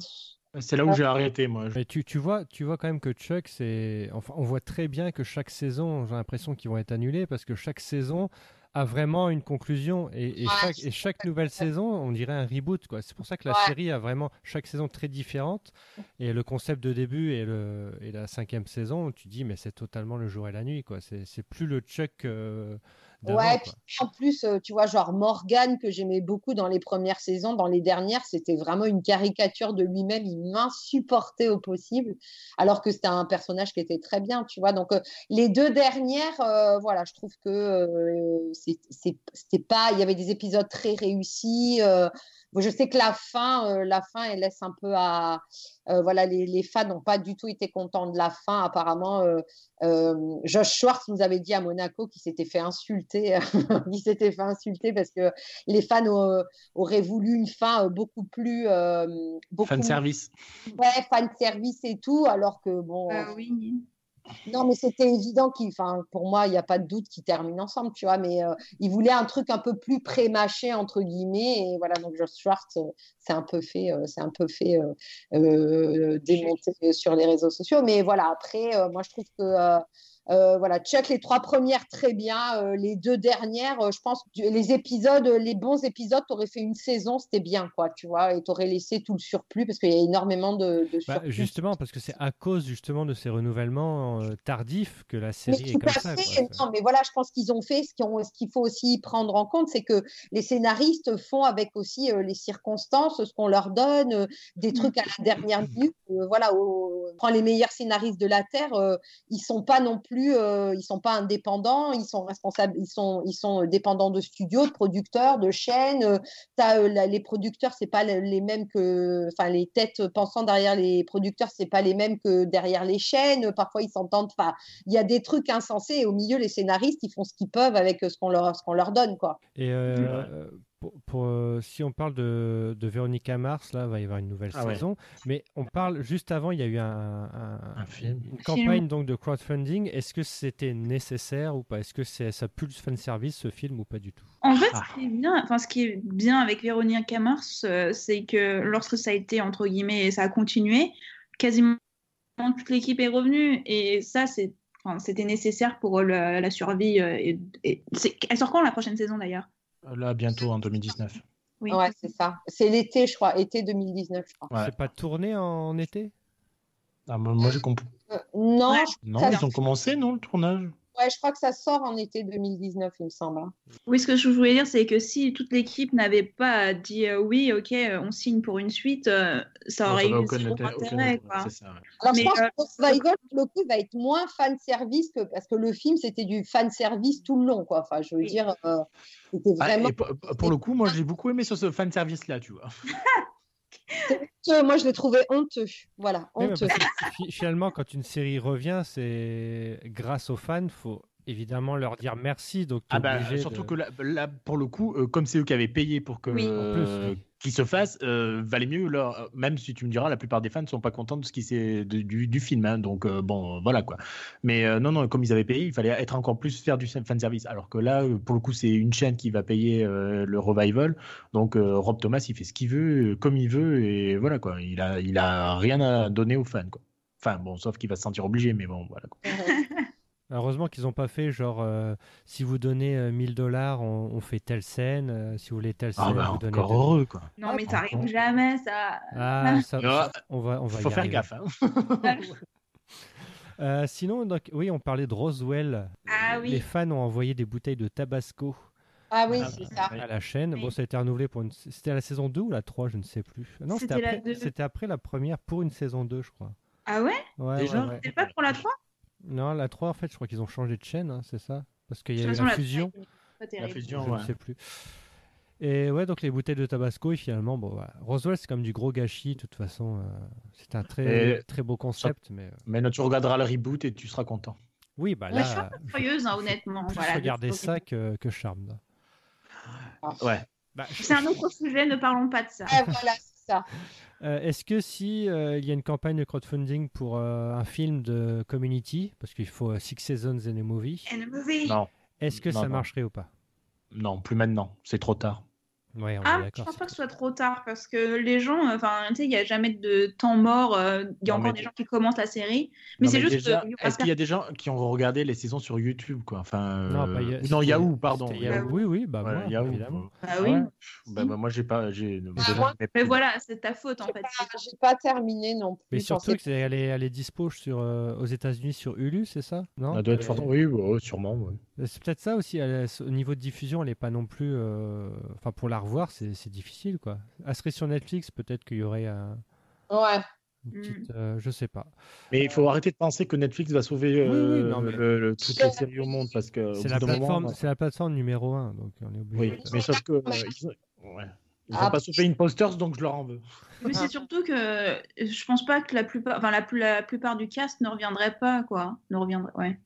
C'est là où j'ai arrêté, moi. Mais tu, tu, vois, tu vois quand même que Chuck, c'est. Enfin, on voit très bien que chaque saison, j'ai l'impression qu'ils vont être annulés parce que chaque saison a vraiment une conclusion et, et Ouais, chaque, et chaque nouvelle saison, on dirait un reboot. quoi. C'est pour ça que la Ouais. série a vraiment chaque saison très différente et le concept de début et, le, et la cinquième saison, tu dis mais c'est totalement le jour et la nuit. quoi. C'est c'est plus le Chuck euh. Ouais, puis en plus, euh, tu vois, genre Morgan, que j'aimais beaucoup dans les premières saisons, dans les dernières, c'était vraiment une caricature de lui-même. Il m'insupportait au possible, alors que c'était un personnage qui était très bien, tu vois. Donc, euh, les deux dernières, euh, voilà, je trouve que euh, c'était pas. Il y avait des épisodes très réussis. Je sais que la fin, euh, la fin, elle laisse un peu à. euh, voilà, les, les fans n'ont pas du tout été contents de la fin. Apparemment, euh, euh, Josh Schwartz nous avait dit à Monaco qu'il s'était fait insulter, il s'était fait insulter parce que les fans euh, auraient voulu une fin beaucoup plus euh, beaucoup Fan service. ouais, fan service et tout, alors que bon, Euh, oui. Non mais c'était évident qu'il, enfin pour moi il n'y a pas de doute qu'ils terminent ensemble, tu vois, mais euh, il voulait un truc un peu plus pré-mâché entre guillemets et voilà donc Josh Schwartz euh, c'est un peu fait, euh, c'est un peu fait euh, euh, démonter sur les réseaux sociaux, mais voilà après euh, moi je trouve que euh, voilà, Chuck, les trois premières, très bien. Euh, les deux dernières, euh, je pense les épisodes, les bons épisodes, t'aurais fait une saison, c'était bien, quoi, tu vois, et t'aurais laissé tout le surplus parce qu'il y a énormément de, de Bah, surplus. justement, parce que c'est à cause justement de ces renouvellements euh, tardifs que la Mais série est tout comme à ça. fait. quoi. Non, mais voilà, je pense qu'ils ont fait ce qu'ils ont- ce qu'il faut aussi prendre en compte, c'est que les scénaristes font avec aussi euh, les circonstances, ce qu'on leur donne, euh, des trucs à la dernière minute. Euh, voilà, on prend les meilleurs scénaristes de la terre, euh, ils sont pas non plus, euh, ils sont pas indépendants, ils sont responsables, ils sont, ils sont dépendants de studios, de producteurs, de chaînes. Euh, t'as, euh, la- les producteurs, c'est pas le- les mêmes que, enfin, les têtes pensant derrière les producteurs, c'est pas les mêmes que derrière les chaînes. Parfois, ils s'entendent. Enfin, il y a des trucs insensés et au milieu, les scénaristes, ils font ce qu'ils peuvent avec ce qu'on leur, ce qu'on leur donne, quoi. Et euh, pour, pour, euh, si on parle de, de Véronica Mars, là, il va y avoir une nouvelle Ah ouais. saison. Mais on parle juste avant, il y a eu un, un- Un film. une campagne donc de crowdfunding. Est-ce que c'était nécessaire ou pas? Est-ce que c'est, ça pue le fan service ce film ou pas du tout? En fait, Ah. ce qui est bien, enfin, ce qui est bien avec Véronique Mars, euh, c'est que lorsque ça a été, entre guillemets, ça a continué, quasiment toute l'équipe est revenue. Et ça, c'est, enfin, c'était nécessaire pour la, la survie. euh, et, et- c'est- elle sort quand la prochaine saison d'ailleurs? Là, bientôt en 2019. Oui. Ouais, c'est ça. C'est l'été, je crois, été 2019, je crois. Ouais. C'est pas tourné en été? Ah, moi, moi, j'ai compris. Euh, non, Non, Ça- ils ont commencé, non, le tournage? Ouais, je crois que ça sort en été 2019, il me semble. hein. Oui, ce que je voulais dire, c'est que si toute l'équipe n'avait pas dit euh, oui, ok, euh, on signe pour une suite, euh, ça aurait aurait eu aucun intérêt- quoi. ça, ouais. Alors, Mais, je pense euh, que Survival, pour le coup, va être moins fan service que parce que le film, c'était du fan service tout le long, quoi. Enfin, je veux Oui. dire, euh, c'était Ah, vraiment. pour le coup, moi, j'ai beaucoup aimé sur ce fan service là, tu vois. Moi, je l'ai trouvé honteux. Voilà, honteux. Finalement, quand une série revient, c'est grâce aux fans, faut évidemment leur dire merci. Donc, Ah bah, surtout de- que là, là, pour le coup, euh, comme c'est eux qui avaient payé pour que Oui. Euh, plus, qu'ils se fasse, euh, valait mieux leur. Même si tu me diras, la plupart des fans ne sont pas contents de ce qui s'est de- du, du film, hein, donc euh, bon, euh, voilà quoi. Mais euh, non, non, comme ils avaient payé, il fallait être encore plus faire du fan service. Alors que là, pour le coup, c'est une chaîne qui va payer euh, le revival, donc euh, Rob Thomas, il fait ce qu'il veut, comme il veut, et voilà quoi. Il a, il a rien à donner aux fans quoi. Enfin bon, sauf qu'il va se sentir obligé, mais bon, voilà quoi. Heureusement qu'ils n'ont pas fait genre euh, si vous donnez euh, 1000 dollars, on, on fait telle scène. euh, si vous voulez telle scène, Ah bah, vous donnez. encore heureux quoi. Non, Ah, mais ça arrive jamais, ça. Ah, ça, Ah, ça- on va, on va Faut y faire arriver. gaffe. Hein. Euh, sinon, donc, oui, on parlait de Roswell. Ah Les fans ont envoyé des bouteilles de Tabasco Ah oui, Ah, c'est ça. À la chaîne. Oui. Bon, ça a été renouvelé pour une. C'était à la saison 2 ou la 3, je ne sais plus. Non, c'était C'était la après, 2. c'était après la première pour une saison 2, je crois. Ah ouais? Ouais, Déjà? ouais, ouais. C'est pas pour la 3 Non, la 3, en fait, je crois qu'ils ont changé de chaîne, hein, c'est ça? Parce qu'il y a eu la fusion. La terrible. fusion, Je ouais. ne sais plus. Et ouais, donc les bouteilles de Tabasco, et finalement, bon, voilà. Roswell, c'est comme du gros gâchis, de toute façon. euh, c'est un très, Et- très beau concept, mais euh, Mais tu regarderas le reboot et tu seras content. oui, bah Ouais, je suis là, un peu curieuse, hein, honnêtement. plus Voilà, regarder de- ça que, que Charmed. Ouais. Bah, C'est un autre sujet, ne parlons pas de ça. Ah, voilà, ça. euh, Est-ce que si euh, il y a une campagne de crowdfunding pour euh, un film de Community, parce qu'il faut Six Seasons and a Movie, And a movie. Non, est-ce que Non, ça non. marcherait ou pas? Non, plus maintenant. C'est trop tard. Ouais, on est Ah, je d'accord. pense pas que ce soit trop tard parce que les gens, enfin, tu sais, il n'y a jamais de temps mort. euh, Il y a Non, encore mais- des gens qui commencent la série. Mais c'est juste aura Est-ce qu'il y a des gens qui ont regardé les saisons sur YouTube, quoi? Enfin, Non, euh, Yahoo, pardon. Oui, oui, bah Ouais, moi, Yahoo, évidemment. quoi. Ah oui. Ouais? Bah, bah, moi, j'ai pas. J'ai. déjà, moi- mais voilà, c'est ta faute en fait. pas- J'ai pas terminé non plus. Mais surtout qu'elle est, elle est dispo sur, euh, aux États-Unis sur Hulu, c'est ça? Non? Ça doit être Euh, fort. Oui, ouais, sûrement. Ouais. C'est peut-être ça aussi. elle au niveau de diffusion, elle n'est pas non plus. euh, Enfin, pour la revoir, c'est c'est difficile, quoi. Elle serait sur Netflix, peut-être qu'il y aurait un, Ouais. une Mm. petite. euh, je sais pas. Mais il faut arrêter de penser que Netflix va sauver Oui, oui, euh, non, mais- le- le- toutes les séries au monde parce que C'est la, plateforme, euh, c'est la plateforme numéro 1, donc on est obligé. Oui, de- mais sauf que euh, ils, ouais. Ils ont Ah. pas sauvé Imposters, donc je leur en veux. Mais c'est surtout que je pense pas que la plupart, enfin la plupart du cast ne reviendrait pas, quoi. Ne reviendrait, ouais.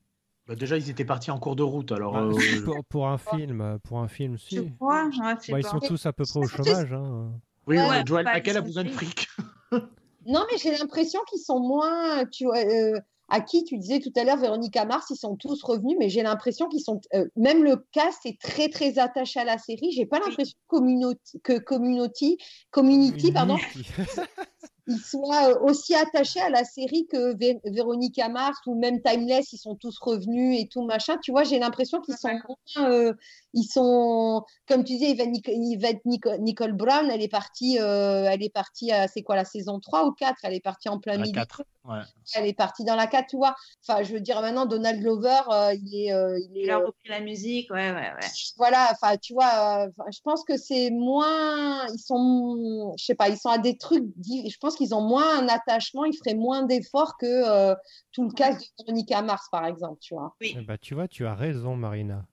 Bah, déjà, ils étaient partis en cours de route, alors. Bah, euh, pour, pour un film, pour un film, si. Je crois, ouais, Bah, ils sont tous à peu près au chômage. Hein. Oui, Ouais, ouais, Joel pas McHale a besoin de fric. Non, mais j'ai l'impression qu'ils sont moins. Tu vois, euh, à qui tu disais tout à l'heure, Véronica Mars, ils sont tous revenus, mais j'ai l'impression qu'ils sont. euh, même le cast est très, très attaché à la série. J'ai pas l'impression que Community, que Community, Community pardon, ils soient euh, aussi attachés à la série que Vé- Véronica Mars ou même Timeless, ils sont tous revenus et tout machin. Tu vois, j'ai l'impression qu'ils sont moins, euh, ils sont, comme tu disais, Yvette, Nic- Yvette Nico- Nicole Brown, elle est partie, euh, elle est partie, à- c'est quoi la saison 3 ou 4 Elle est partie en plein La milieu. 4. Ouais. Elle est partie dans la 4, tu vois. Enfin, je veux dire, maintenant, Donald Glover, euh, il est, euh, il est, Il a euh, repris la musique, ouais, ouais, ouais. voilà, enfin, tu vois, euh, je pense que c'est moins, ils sont, je sais pas, ils sont à des trucs, je pense qu'ils ont moins un attachement, ils feraient moins d'efforts que euh, tout le cas de Veronica Mars, par exemple, tu vois. Eh bah, tu vois, tu as raison, Marina.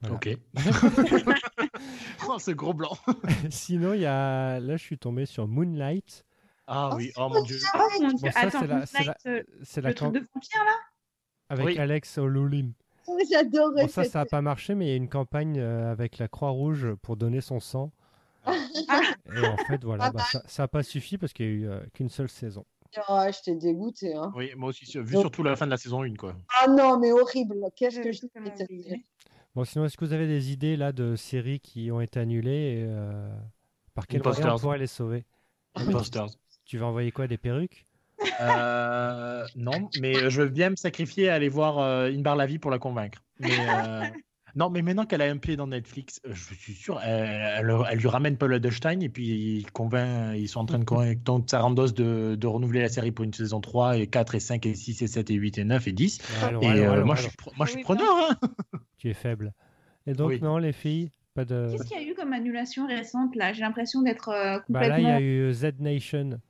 Voilà. Ok. oh, ce gros blanc. Sinon, il y a... là, je suis tombé sur Moonlight. Ah Oh, oui, oh mon dieu. Oh mon Dieu, Bon, ça, attends, c'est la- la- euh, C'est la le truc camp- de vampire là? Avec Oui. Alex Olulin. Oh, J'adorais Bon, ça, ça n'a pas marché, mais il y a une campagne euh, avec la Croix-Rouge pour donner son sang. Et en fait, voilà, bah, ça n'a pas suffi parce qu'il n'y a eu euh, qu'une seule saison. Oh, j'étais dégoûtée. Hein. Oui, moi aussi, vu Donc- surtout la fin de la saison 1, quoi. Ah non, mais horrible. Qu'est-ce que je Bon, sinon, est-ce que vous avez des idées là de séries qui ont été annulées et, euh, Par quel moyen on pourrait les sauver? Imposters. Tu vas envoyer quoi Des perruques? Euh, non, mais je veux bien me sacrifier à aller voir euh, Inbar la vie pour la convaincre. Mais, euh, non, mais maintenant qu'elle a un pied dans Netflix, euh, je suis sûr, elle, elle- elle lui ramène Paul Edelstein et puis il convainc, ils sont en train de convaincre donc, Sarandos de, de renouveler la série pour une saison 3 et 4 et 5 et 6 et 7 et 8 et 9 et 10. Allons, et allons, euh, allons, moi, je allons. suis, moi, je suis preneur. Hein Tu es faible. Et donc, Oui. non, les filles Pas de. Qu'est-ce qu'il y a eu comme annulation récente là? J'ai l'impression d'être euh, Bah là, il y complètement. a eu Z Nation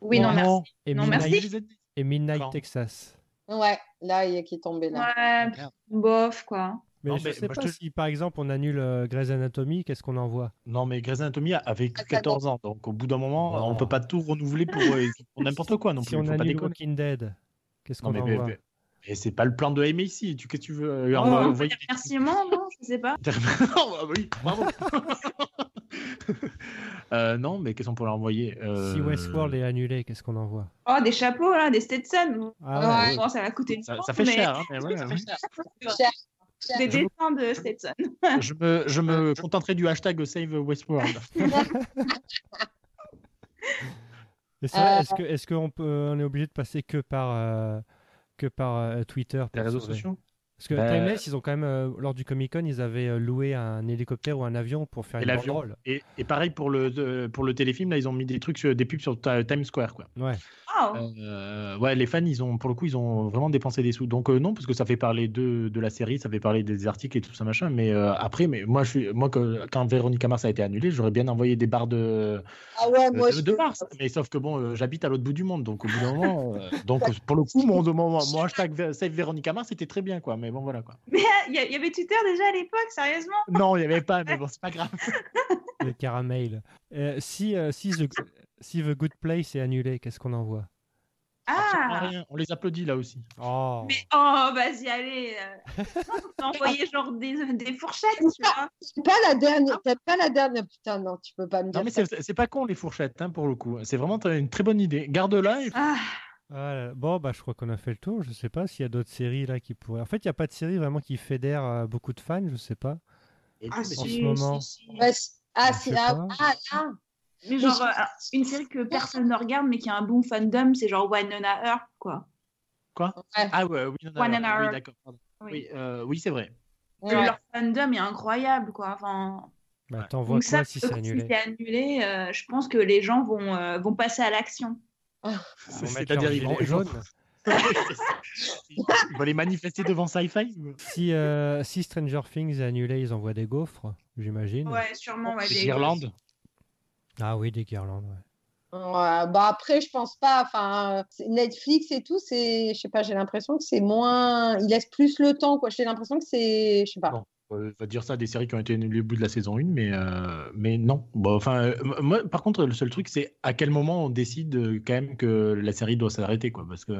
Oui, non, merci. et Non, Midnight, merci. et Midnight Texas. Ouais, là, il y a qui est tombé là. Ouais, pff, bof quoi. Mais Non, je mais sais pas je te- si, par exemple, on annule euh, Grey's Anatomy, qu'est-ce qu'on envoie Non, mais Grey's Anatomy a vécu Ah, ça 14 ans, donc au bout d'un moment, on peut pas tout renouveler pour, euh, pour n'importe quoi non Si plus. on faut pas annule déconner. Walking Dead, qu'est-ce qu'on envoie mais- mais c'est pas le plan de Amy ici. Tu, qu'est-ce que tu veux euh, Oh, on on peut dire des- remerciement, non Je sais pas. Non, bah oui, bravo. Euh, non, mais qu'est-ce qu'on pourrait envoyer euh, Si Westworld est annulé, qu'est-ce qu'on envoie Oh, des chapeaux là, des Stetson. Ah ouais, Ouais. Bon, ça va coûter une ça, ça fait mais cher. Hein, mais ouais, Ça ouais. fait cher. Des Je- dessins de Stetson. Je me, je me contenterai du hashtag Save Westworld. C'est vrai, Euh, est-ce que est-ce qu'on peut on est obligé de passer que par euh, que par euh, Twitter Les réseaux sociaux? Parce que Bah, Timeless, ils ont quand même, euh, lors du Comic Con, ils avaient euh, loué un hélicoptère ou un avion pour faire Et une l'avion. banderole. Et, et pareil pour le, euh, pour le téléfilm, là, ils ont mis des trucs, sur, des pubs sur ta- Times Square, quoi. Ouais. Oh. Euh, ouais, les fans, ils ont, pour le coup, ils ont vraiment dépensé des sous. Donc euh, non, parce que ça fait parler de, de la série, ça fait parler des articles et tout ça machin. Mais euh, après, mais moi, je suis, moi, que- quand Véronica Mars a été annulée, j'aurais bien envoyé des barres de, Ah ouais, moi, de, je de Mars. Mais sauf que bon, euh, j'habite à l'autre bout du monde, donc au bout d'un moment, euh, donc pour le coup, mon, mon, mon hashtag Save Véronica Mars, c'était très bien, quoi. Mais bon, voilà, quoi. Mais il y, a- il y avait Twitter déjà à l'époque, sérieusement? Non, il n'y avait pas, mais bon, c'est pas grave. Le caramel. Euh, si, euh, si, the, si The Good Place est annulé, qu'est-ce qu'on envoie Ah rien. On les applaudit là aussi. Oh Mais oh, vas-y, allez euh. On peut envoyer genre des, des fourchettes, tu vois T'aimes pas la dernière. T'aimes pas la dernière. Putain, non, tu peux pas me dire. Non, mais c'est c'est pas con les fourchettes, hein, pour le coup. C'est vraiment une très bonne idée. Garde-la et Ah, Ah là là. Bon, bah, je crois qu'on a fait le tour. Je sais pas s'il y a d'autres séries là qui pourraient. En fait, il n'y a pas de série vraiment qui fédère euh, beaucoup de fans, je sais pas. Et ah, en si, ce moment. si, si. Ouais, ah, c'est. sais Ah, pas. ah, ah. Mais genre, euh, une série que personne ne regarde, mais qui a un bon fandom, c'est genre Winona Earp, quoi. Quoi? Ouais. Ah ouais, oui, One and a oui, half. d'accord. pardon. Oui. Oui, euh, oui c'est vrai. Que Ouais. Leur fandom est incroyable, quoi. Enfin, Bah, quoi ça, si euh, c'est annulé c'est annulé, euh, je pense que les gens vont, euh, vont passer à l'action. Ils vont mettre C'est-à-dire, ils vont, jaune. ils vont les manifester devant Sci-Fi Si, euh, si Stranger Things est annulé, ils envoient des gaufres, j'imagine. Ouais, sûrement. Ouais, Des des- guirlandes. Ah oui, des guirlandes. ouais. Ouais, bah après, je pense pas. Enfin, Netflix et tout, c'est, je sais pas, j'ai l'impression que c'est moins. Ils laissent plus le temps, quoi. J'ai l'impression que c'est, je sais pas. Bon. Euh, va dire ça des séries qui ont été annulées au bout de la saison 1, mais, euh, mais non. Bon, enfin, euh, moi, par contre, le seul truc, c'est à quel moment on décide euh, quand même que la série doit s'arrêter, quoi. Parce que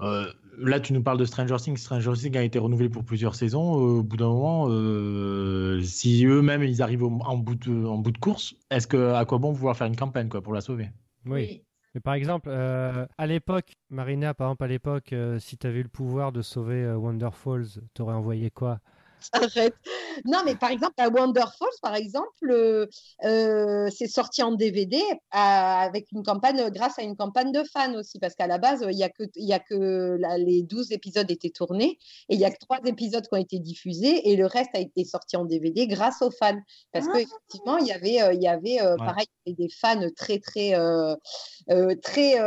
euh, là, tu nous parles de Stranger Things. Stranger Things a été renouvelé pour plusieurs saisons. Au bout d'un moment, euh, si eux-mêmes ils arrivent au- en, bout de, en bout de course, est-ce que à quoi bon vouloir faire une campagne, quoi, pour la sauver? Oui. Mais par exemple, euh, à l'époque, Marina, par exemple, à l'époque, euh, si tu avais eu le pouvoir de sauver euh, Wonder Falls, t'aurais envoyé quoi? Arrête. Non, mais par exemple, à par exemple, euh, euh, c'est sorti en DVD à- avec une campagne, grâce à une campagne de fans aussi, parce qu'à la base, il y a que, y a que les 12 épisodes étaient tournés et il y a que trois épisodes qui ont été diffusés et le reste a été sorti en DVD grâce aux fans. Parce Ah. qu'effectivement, il y avait, euh, il y avait euh, Ouais. pareil, des fans très, très, très,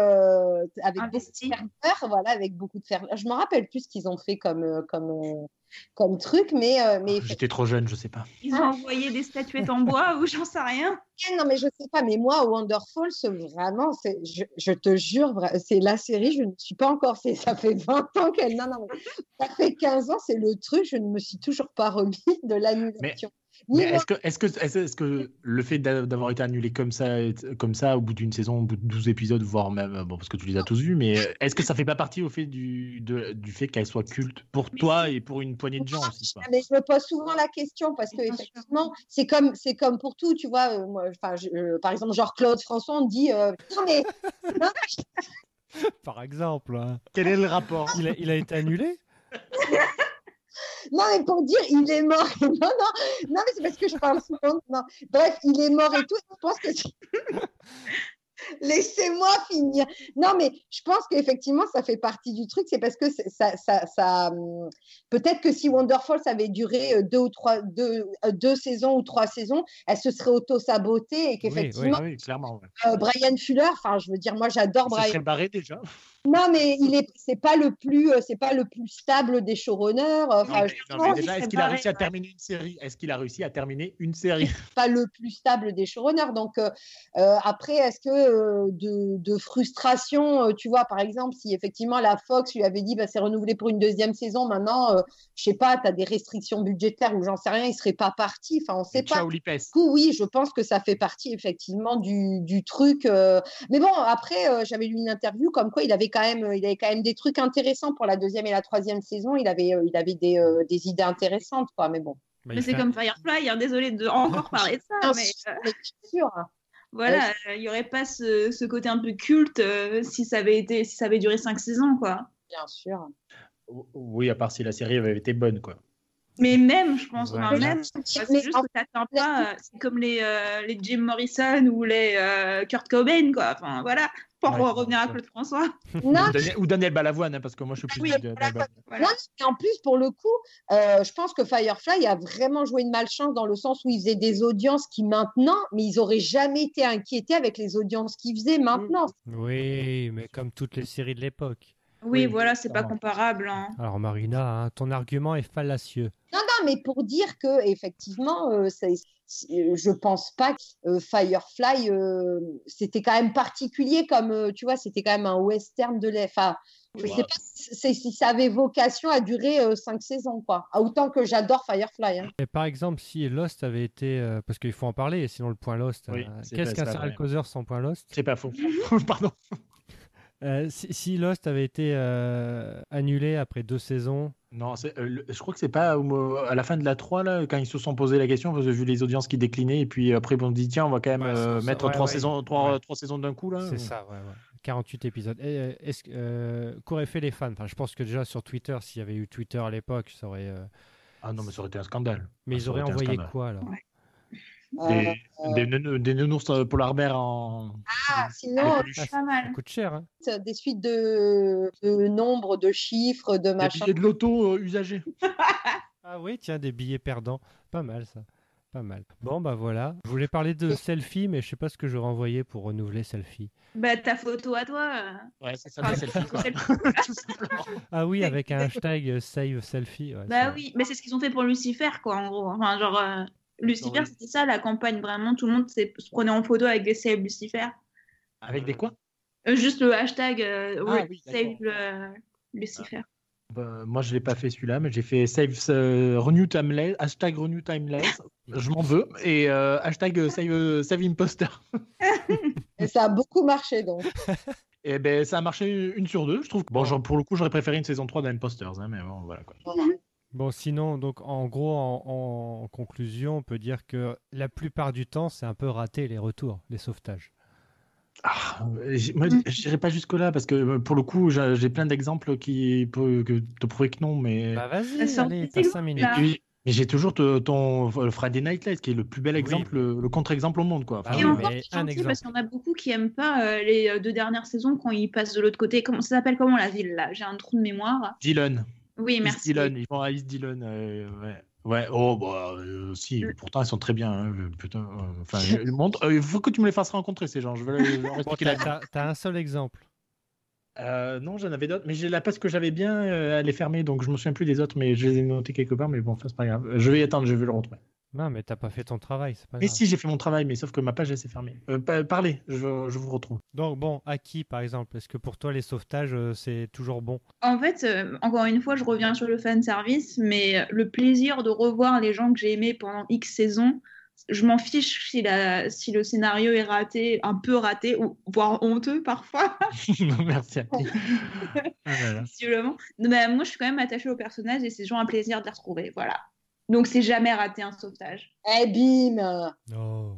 avec beaucoup de ferveur, voilà, avec beaucoup de ferveur. Je me rappelle plus ce qu'ils ont fait comme, comme, comme truc, mais, euh, mais J'étais trop jeune, je sais pas. Ils ont envoyé des statuettes en bois ou j'en sais rien. Eh Non, mais je sais pas, mais moi, Wonderfall, c'est vraiment, c'est, je, je te jure, c'est la série, je ne suis pas encore, ça fait 20 ans qu'elle, non, non, mais ça fait 15 ans, c'est le truc, je ne me suis toujours pas remis de l'annulation. Est-ce que, est-ce que, est-ce est-ce que le fait d'a- d'avoir été annulé comme ça, comme ça, au bout d'une saison, au bout de 12 épisodes, voire même, bon, parce que tu les as tous vus, mais euh, est-ce que ça fait pas partie au fait du, de- du fait qu'elle soit culte pour toi et pour une poignée de gens aussi Ah, Mais je me pose souvent la question parce que effectivement, c'est comme c'est comme pour tout, tu vois. euh, moi, enfin, je- euh, par exemple, genre Claude François, on dit euh, non mais non, Par exemple. hein. Quel est le rapport? Il, a, il a été annulé? non, mais pour dire il est mort. non non non mais c'est parce que je parle souvent. Non. Bref, il est mort et tout. Je pense que Laissez-moi finir. Non, mais je pense qu'effectivement, ça fait partie du truc. C'est parce que ça, ça, ça, hum, peut-être que si Wonderfall ça avait duré euh, deux ou trois, deux, euh, deux saisons ou trois saisons, elle se serait auto-sabotée et Oui, qu'effectivement, oui, clairement. ouais. euh, Brian Fuller, enfin, je veux dire, moi, j'adore Brian. serait barré déjà. Non, mais il est, c'est pas le plus, euh, c'est pas le plus stable des showrunners. Enfin, est-ce qu'il a réussi à terminer une série? Est-ce qu'il a réussi à terminer une série? pas le plus stable des showrunners. Donc euh, euh, après, est-ce que euh, de, de frustration, tu vois, par exemple, si effectivement la Fox lui avait dit, bah, c'est renouvelé pour une deuxième saison, maintenant, euh, je sais pas, tu as des restrictions budgétaires ou j'en sais rien, il serait pas parti. Enfin, on sait pas. Du coup, oui, je pense que ça fait partie effectivement du, du truc. Mais bon, après, j'avais lu une interview comme quoi il avait quand même, il avait quand même des trucs intéressants pour la deuxième et la troisième saison. Il avait, euh, il avait des, euh, des idées intéressantes, quoi. Mais bon, Bah, Mais c'est fait- comme Firefly, hein, désolé de encore parler de ça, Bien mais sûr, euh, voilà, euh, il n'y aurait pas ce, ce côté un peu culte euh, si ça avait été, si ça avait duré cinq saisons, quoi. Bien sûr. Oui, à part si la série avait été bonne, quoi. Mais même, je pense, Ouais. enfin, même, c'est juste que t'atteins pas, euh, c'est comme les, euh, les Jim Morrison ou les euh, Kurt Cobain, quoi. Enfin, voilà, pour Ouais, revenir à. Claude François. Non, Ou Daniel, ou Daniel Balavoine, hein, parce que moi je suis plus Oui, de Daniel Balavoine. Voilà. Non, Et en plus, pour le coup, euh, je pense que Firefly a vraiment joué une malchance dans le sens où il faisait des audiences qui maintenant, mais ils auraient jamais été inquiétés avec les audiences qu'ils faisaient maintenant. Oui, mais comme toutes les séries de l'époque. Oui, Oui, voilà, c'est pas comparable. hein. Alors Marina, hein, ton argument est fallacieux. Non, non, mais pour dire que effectivement, euh, c'est- c'est- je pense pas que euh, Firefly, euh, c'était quand même particulier comme, euh, tu vois, c'était quand même un western de l'air. Enfin, je Ouais. sais pas si, c'est- si ça avait vocation à durer euh, cinq saisons, quoi. Autant que j'adore Firefly. hein. Et par exemple, si Lost avait été, euh, parce qu'il faut en parler, sinon le point Lost. Oui, euh, c'est Qu'est-ce qu'un serial causeur sans point Lost? C'est pas faux. Pardon. Euh, si, si Lost avait été euh, annulé après deux saisons, Non, euh, le- je crois que c'est pas à la fin de la 3, là, quand ils se sont posé la question, parce que vu les audiences qui déclinaient, et puis après on dit tiens, on va quand même Ouais, euh, mettre Ouais, trois, ouais. saisons, trois, Ouais. trois saisons d'un coup. là. c'est ça, ouais, ouais. 48 épisodes. Euh, euh, qu'auraient fait les fans? Enfin, Je pense que déjà sur Twitter, s'il y avait eu Twitter à l'époque, ça aurait. euh, Ah non, mais ça aurait été un scandale. Mais Ah, ils auraient envoyé quoi alors? Ouais. Des, Euh, des, neuneux- des nounours euh, en. ah, sinon, peluche. Pas mal. Ça coûte cher, hein euh, des suites de, de nombres, de chiffres, de Des machin. billets de loto euh, usagés. Ah oui, tiens, des billets perdants. Pas mal ça. Pas mal. Bon, bah voilà. Je voulais parler de selfie, mais je sais pas ce que j'aurais envoyé pour renouveler selfie. Bah, ta photo à toi. euh, Ouais, c'est ça, enfin, des quoi. selfie. Ah oui, C'est- avec un hashtag euh, save selfie. ouais, c'est Bah oui, mais c'est ce qu'ils ont fait pour Lucifer, quoi, en gros. Enfin, genre, euh, Lucifer, c'était ça la campagne, vraiment. Tout le monde se prenait en photo avec des save Lucifer. Avec des quoi? Euh, juste le hashtag euh, Ah oui, save le- Lucifer. Bah, Moi, je l'ai pas fait celui-là, mais j'ai fait save euh, renew timeless, hashtag renew timeless. je m'en veux. Et euh, hashtag euh, save, euh, save imposter. Et ça a beaucoup marché, donc. Et ben, ça a marché une sur deux. Je trouve que, bon, genre, pour le coup, j'aurais préféré une saison 3 d'Imposters. Hein, mais bon, voilà quoi. Bon, sinon, donc en gros, en, en conclusion, on peut dire que la plupart du temps, c'est un peu raté les retours, les sauvetages. Ah, moi, je n'irai pas jusque-là parce que euh, pour le coup, j'ai plein d'exemples qui peuvent te prouver que non, mais. Bah vas-y, Ça sort allez, t'as exemples, 5 Mais, minutes. là. mais- j'ai toujours te- ton euh, Friday Night Lights qui est le plus bel Oui. exemple, le, le contre-exemple au monde. Quoi. Enfin, Ah Et oui, encore, c'est gentil exemple. parce qu'il y en a beaucoup qui aiment pas euh, les euh, deux dernières saisons quand ils passent de l'autre côté. Comment ça s'appelle comment la ville là? J'ai un trou de mémoire. Dylan. Oui, East merci. Dylan, ils vont à East Dylan. euh, ouais. Ouais, oh, bah, euh, si, Le- pourtant, ils sont très bien. hein, euh, putain, euh, enfin, je- montre- euh, il faut que tu me les fasses rencontrer, ces gens. Je veux, t'as, la un seul exemple. Euh, non, j'en avais d'autres, mais j'ai la passe que j'avais bien, euh, elle est fermée, donc je me souviens plus des autres, mais je les ai notés quelque part, mais bon, enfin, c'est pas grave. Je vais y attendre, je vais le retrouver. Non, mais t'as pas fait ton travail, c'est pas Mais grave. si, j'ai fait mon travail, mais sauf que ma page, elle s'est fermée. Euh, pa- parlez, je, je vous retrouve. Donc bon, à qui par exemple? Est-ce que pour toi les sauvetages euh, c'est toujours bon? En fait, euh, encore une fois, je reviens sur le fan service, mais le plaisir de revoir les gens que j'ai aimés pendant X saisons, je m'en fiche si, la- si le scénario est raté, un peu raté, ou voire honteux parfois, Merci à toi. Ah là là. visiblement. Mais moi, je suis quand même attachée au personnage et c'est toujours un plaisir de les retrouver. Voilà. Donc, c'est jamais raté un sauvetage. Eh bim Oh.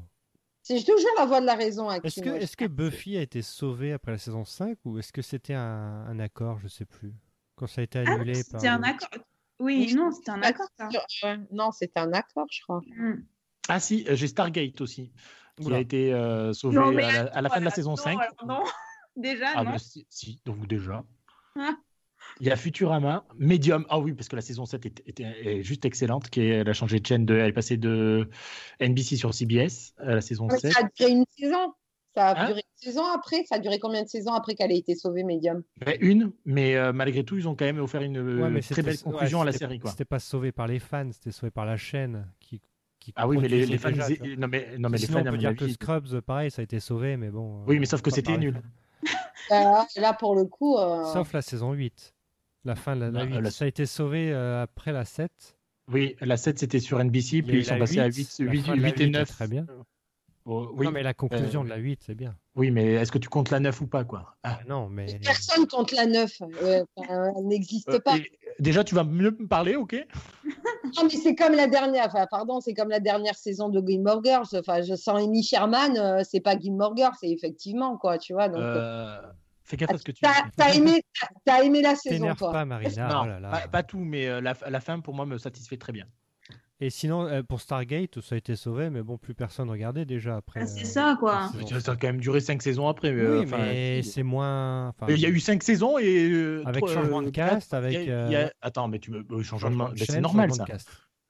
C'est toujours la voix de la raison. Est-ce que, est-ce que Buffy a été sauvée après la saison 5 ou est-ce que c'était un, un accord Je sais plus. Quand ça a été Ah, annulé par. c'était un accord. Oui, non, c'était un accord. ça. non, c'est un accord, je crois. Hmm. Ah si, euh, j'ai Stargate aussi, qui Oula. a été euh, sauvé Non, à la, à la fin de la saison non, 5. alors non. Déjà, Ah non. bah si, si, donc déjà. Ah. Il y a Futurama, Medium. Ah oui, parce que la saison 7 était, était- est juste excellente. Qui est, elle a changé de chaîne. De, elle est passée de NBC sur CBS à la saison Mais 7. ça a duré une saison. Ça a Hein duré une saison après. Ça a duré combien de saisons après qu'elle ait été sauvée, Medium? Ouais, une, mais euh, malgré tout, ils ont quand même offert une euh, Ouais, très belle ouais, conclusion à la série. Quoi. C'était pas sauvé par les fans, c'était sauvé par la chaîne qui. Ah oui, mais les, fans. déjà, non, mais, non, mais les fans, on peut dire que Scrubs, pareil, ça a été sauvé, mais bon. Oui, euh, mais sauf que c'était nul. fans. là, là, pour le coup. euh, Sauf la saison 8. La fin de la, la Non, 8. la- Ça a été sauvé euh, après la 7. Oui, la 7 c'était sur NBC, puis ils sont la passés à 8, 8, la 8, fin de la 8 et 8 est 9. très bien. Oh, oui, Non, mais la conclusion euh, de la 8, c'est bien. oui, mais est-ce que tu comptes la 9 ou pas quoi? Ah. Ah non, mais. Personne contre la neuf. Euh, enfin, elle n'existe Euh, pas. et déjà, tu vas mieux me parler, ok? Non, mais c'est comme la dernière. Enfin, pardon, c'est comme la dernière saison de Gilmore Girls. Enfin, je sens Amy Sherman. euh, c'est pas Gilmore Girls, c'est effectivement quoi, tu vois. Donc, euh, Euh, Fais gaffe à ce que tu t'as t'as aimé, t'as- t'as aimé la saison, toi. pas, Marina. Non, oh là là. Pas, pas tout, mais euh, la, la fin pour moi me satisfait très bien. Et sinon, euh, pour Stargate, ça a été sauvé, mais bon, plus personne regardait déjà après. Ah, c'est euh, ça, quoi. Ça a quand même duré 5 saisons après. mais, Oui, euh, c'est moins. Il y a eu 5 saisons et. euh, Avec trois- changement de cast, avec, il y a- il y a- Attends, mais tu me. euh, changement de- C'est normal ça. cast.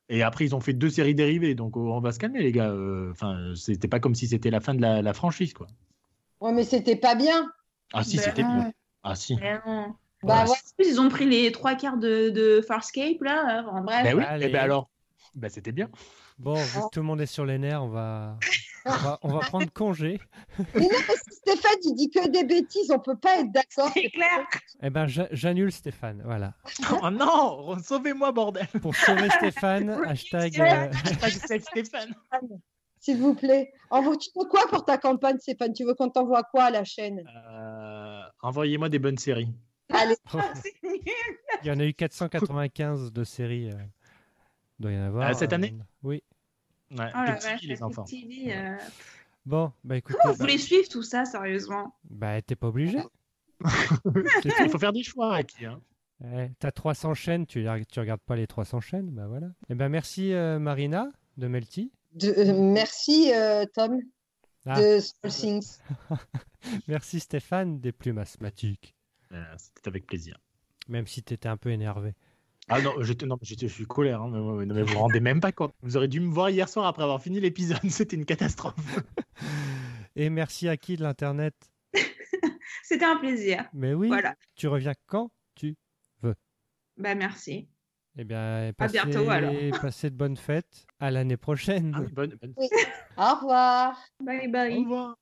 Et après, ils ont fait deux séries dérivées, donc euh, on va se calmer, les gars. Euh, Enfin, c'était pas comme si c'était la fin de la, la franchise, quoi. Ouais, mais c'était pas bien. Ah si, Ben c'était bien. Ah si. Bah Ouais, ouais. En plus, ils ont pris les trois quarts de, de Farscape, là. Enfin, bref. Ben oui, Allez. et ben alors. Ben c'était bien. Bon, vu que tout le monde est sur les nerfs, on va, on va, on va prendre congé. Mais non, parce que Stéphane, il dit que des bêtises, on peut pas être d'accord. C'est clair. Eh ben, j'a- j'annule Stéphane. Voilà. oh non, sauvez-moi, bordel. Pour sauver Stéphane, hashtag. euh, Hashtag Stéphane. S'il vous plaît. Envoie, tu veux quoi pour ta campagne, Stéphane? Tu veux qu'on t'envoie quoi à la chaîne? Euh, Envoyez-moi des bonnes séries. Allez, C'est nul. Il y en a eu 495 de séries. euh, doit y en avoir. Ah, cette euh, année? Oui. Ouais, Oh la petit, vache, les enfants. TV, euh, Bon, bah écoutez, Vous bah, voulez suivre tout ça, sérieusement? bah, t'es pas obligé. Il faut faire des choix, Aki. Hein. Ouais, T'as 300 chaînes, tu, regardes pas les 300 chaînes, bah voilà. Eh ben merci euh, Marina de Melty. De- euh, merci euh, Tom Ah. de Small Things. Merci Stéphane des plumes asthmatiques. Euh, C'était avec plaisir. Même si t'étais un peu énervé. Ah non, j'étais, non, j'étais, je suis colère. Hein, mais, mais- mais vous vous rendez même pas compte. Vous aurez dû me voir hier soir après avoir fini l'épisode. C'était une catastrophe. Et merci à qui de l'internet? C'était un plaisir. Mais oui, Voilà. tu reviens quand tu Bah, merci. Eh bien, passez, bientôt, alors. passez de bonnes fêtes. À l'année prochaine. Ah oui, bonne, bonne- Au revoir. Bye Au bye. revoir.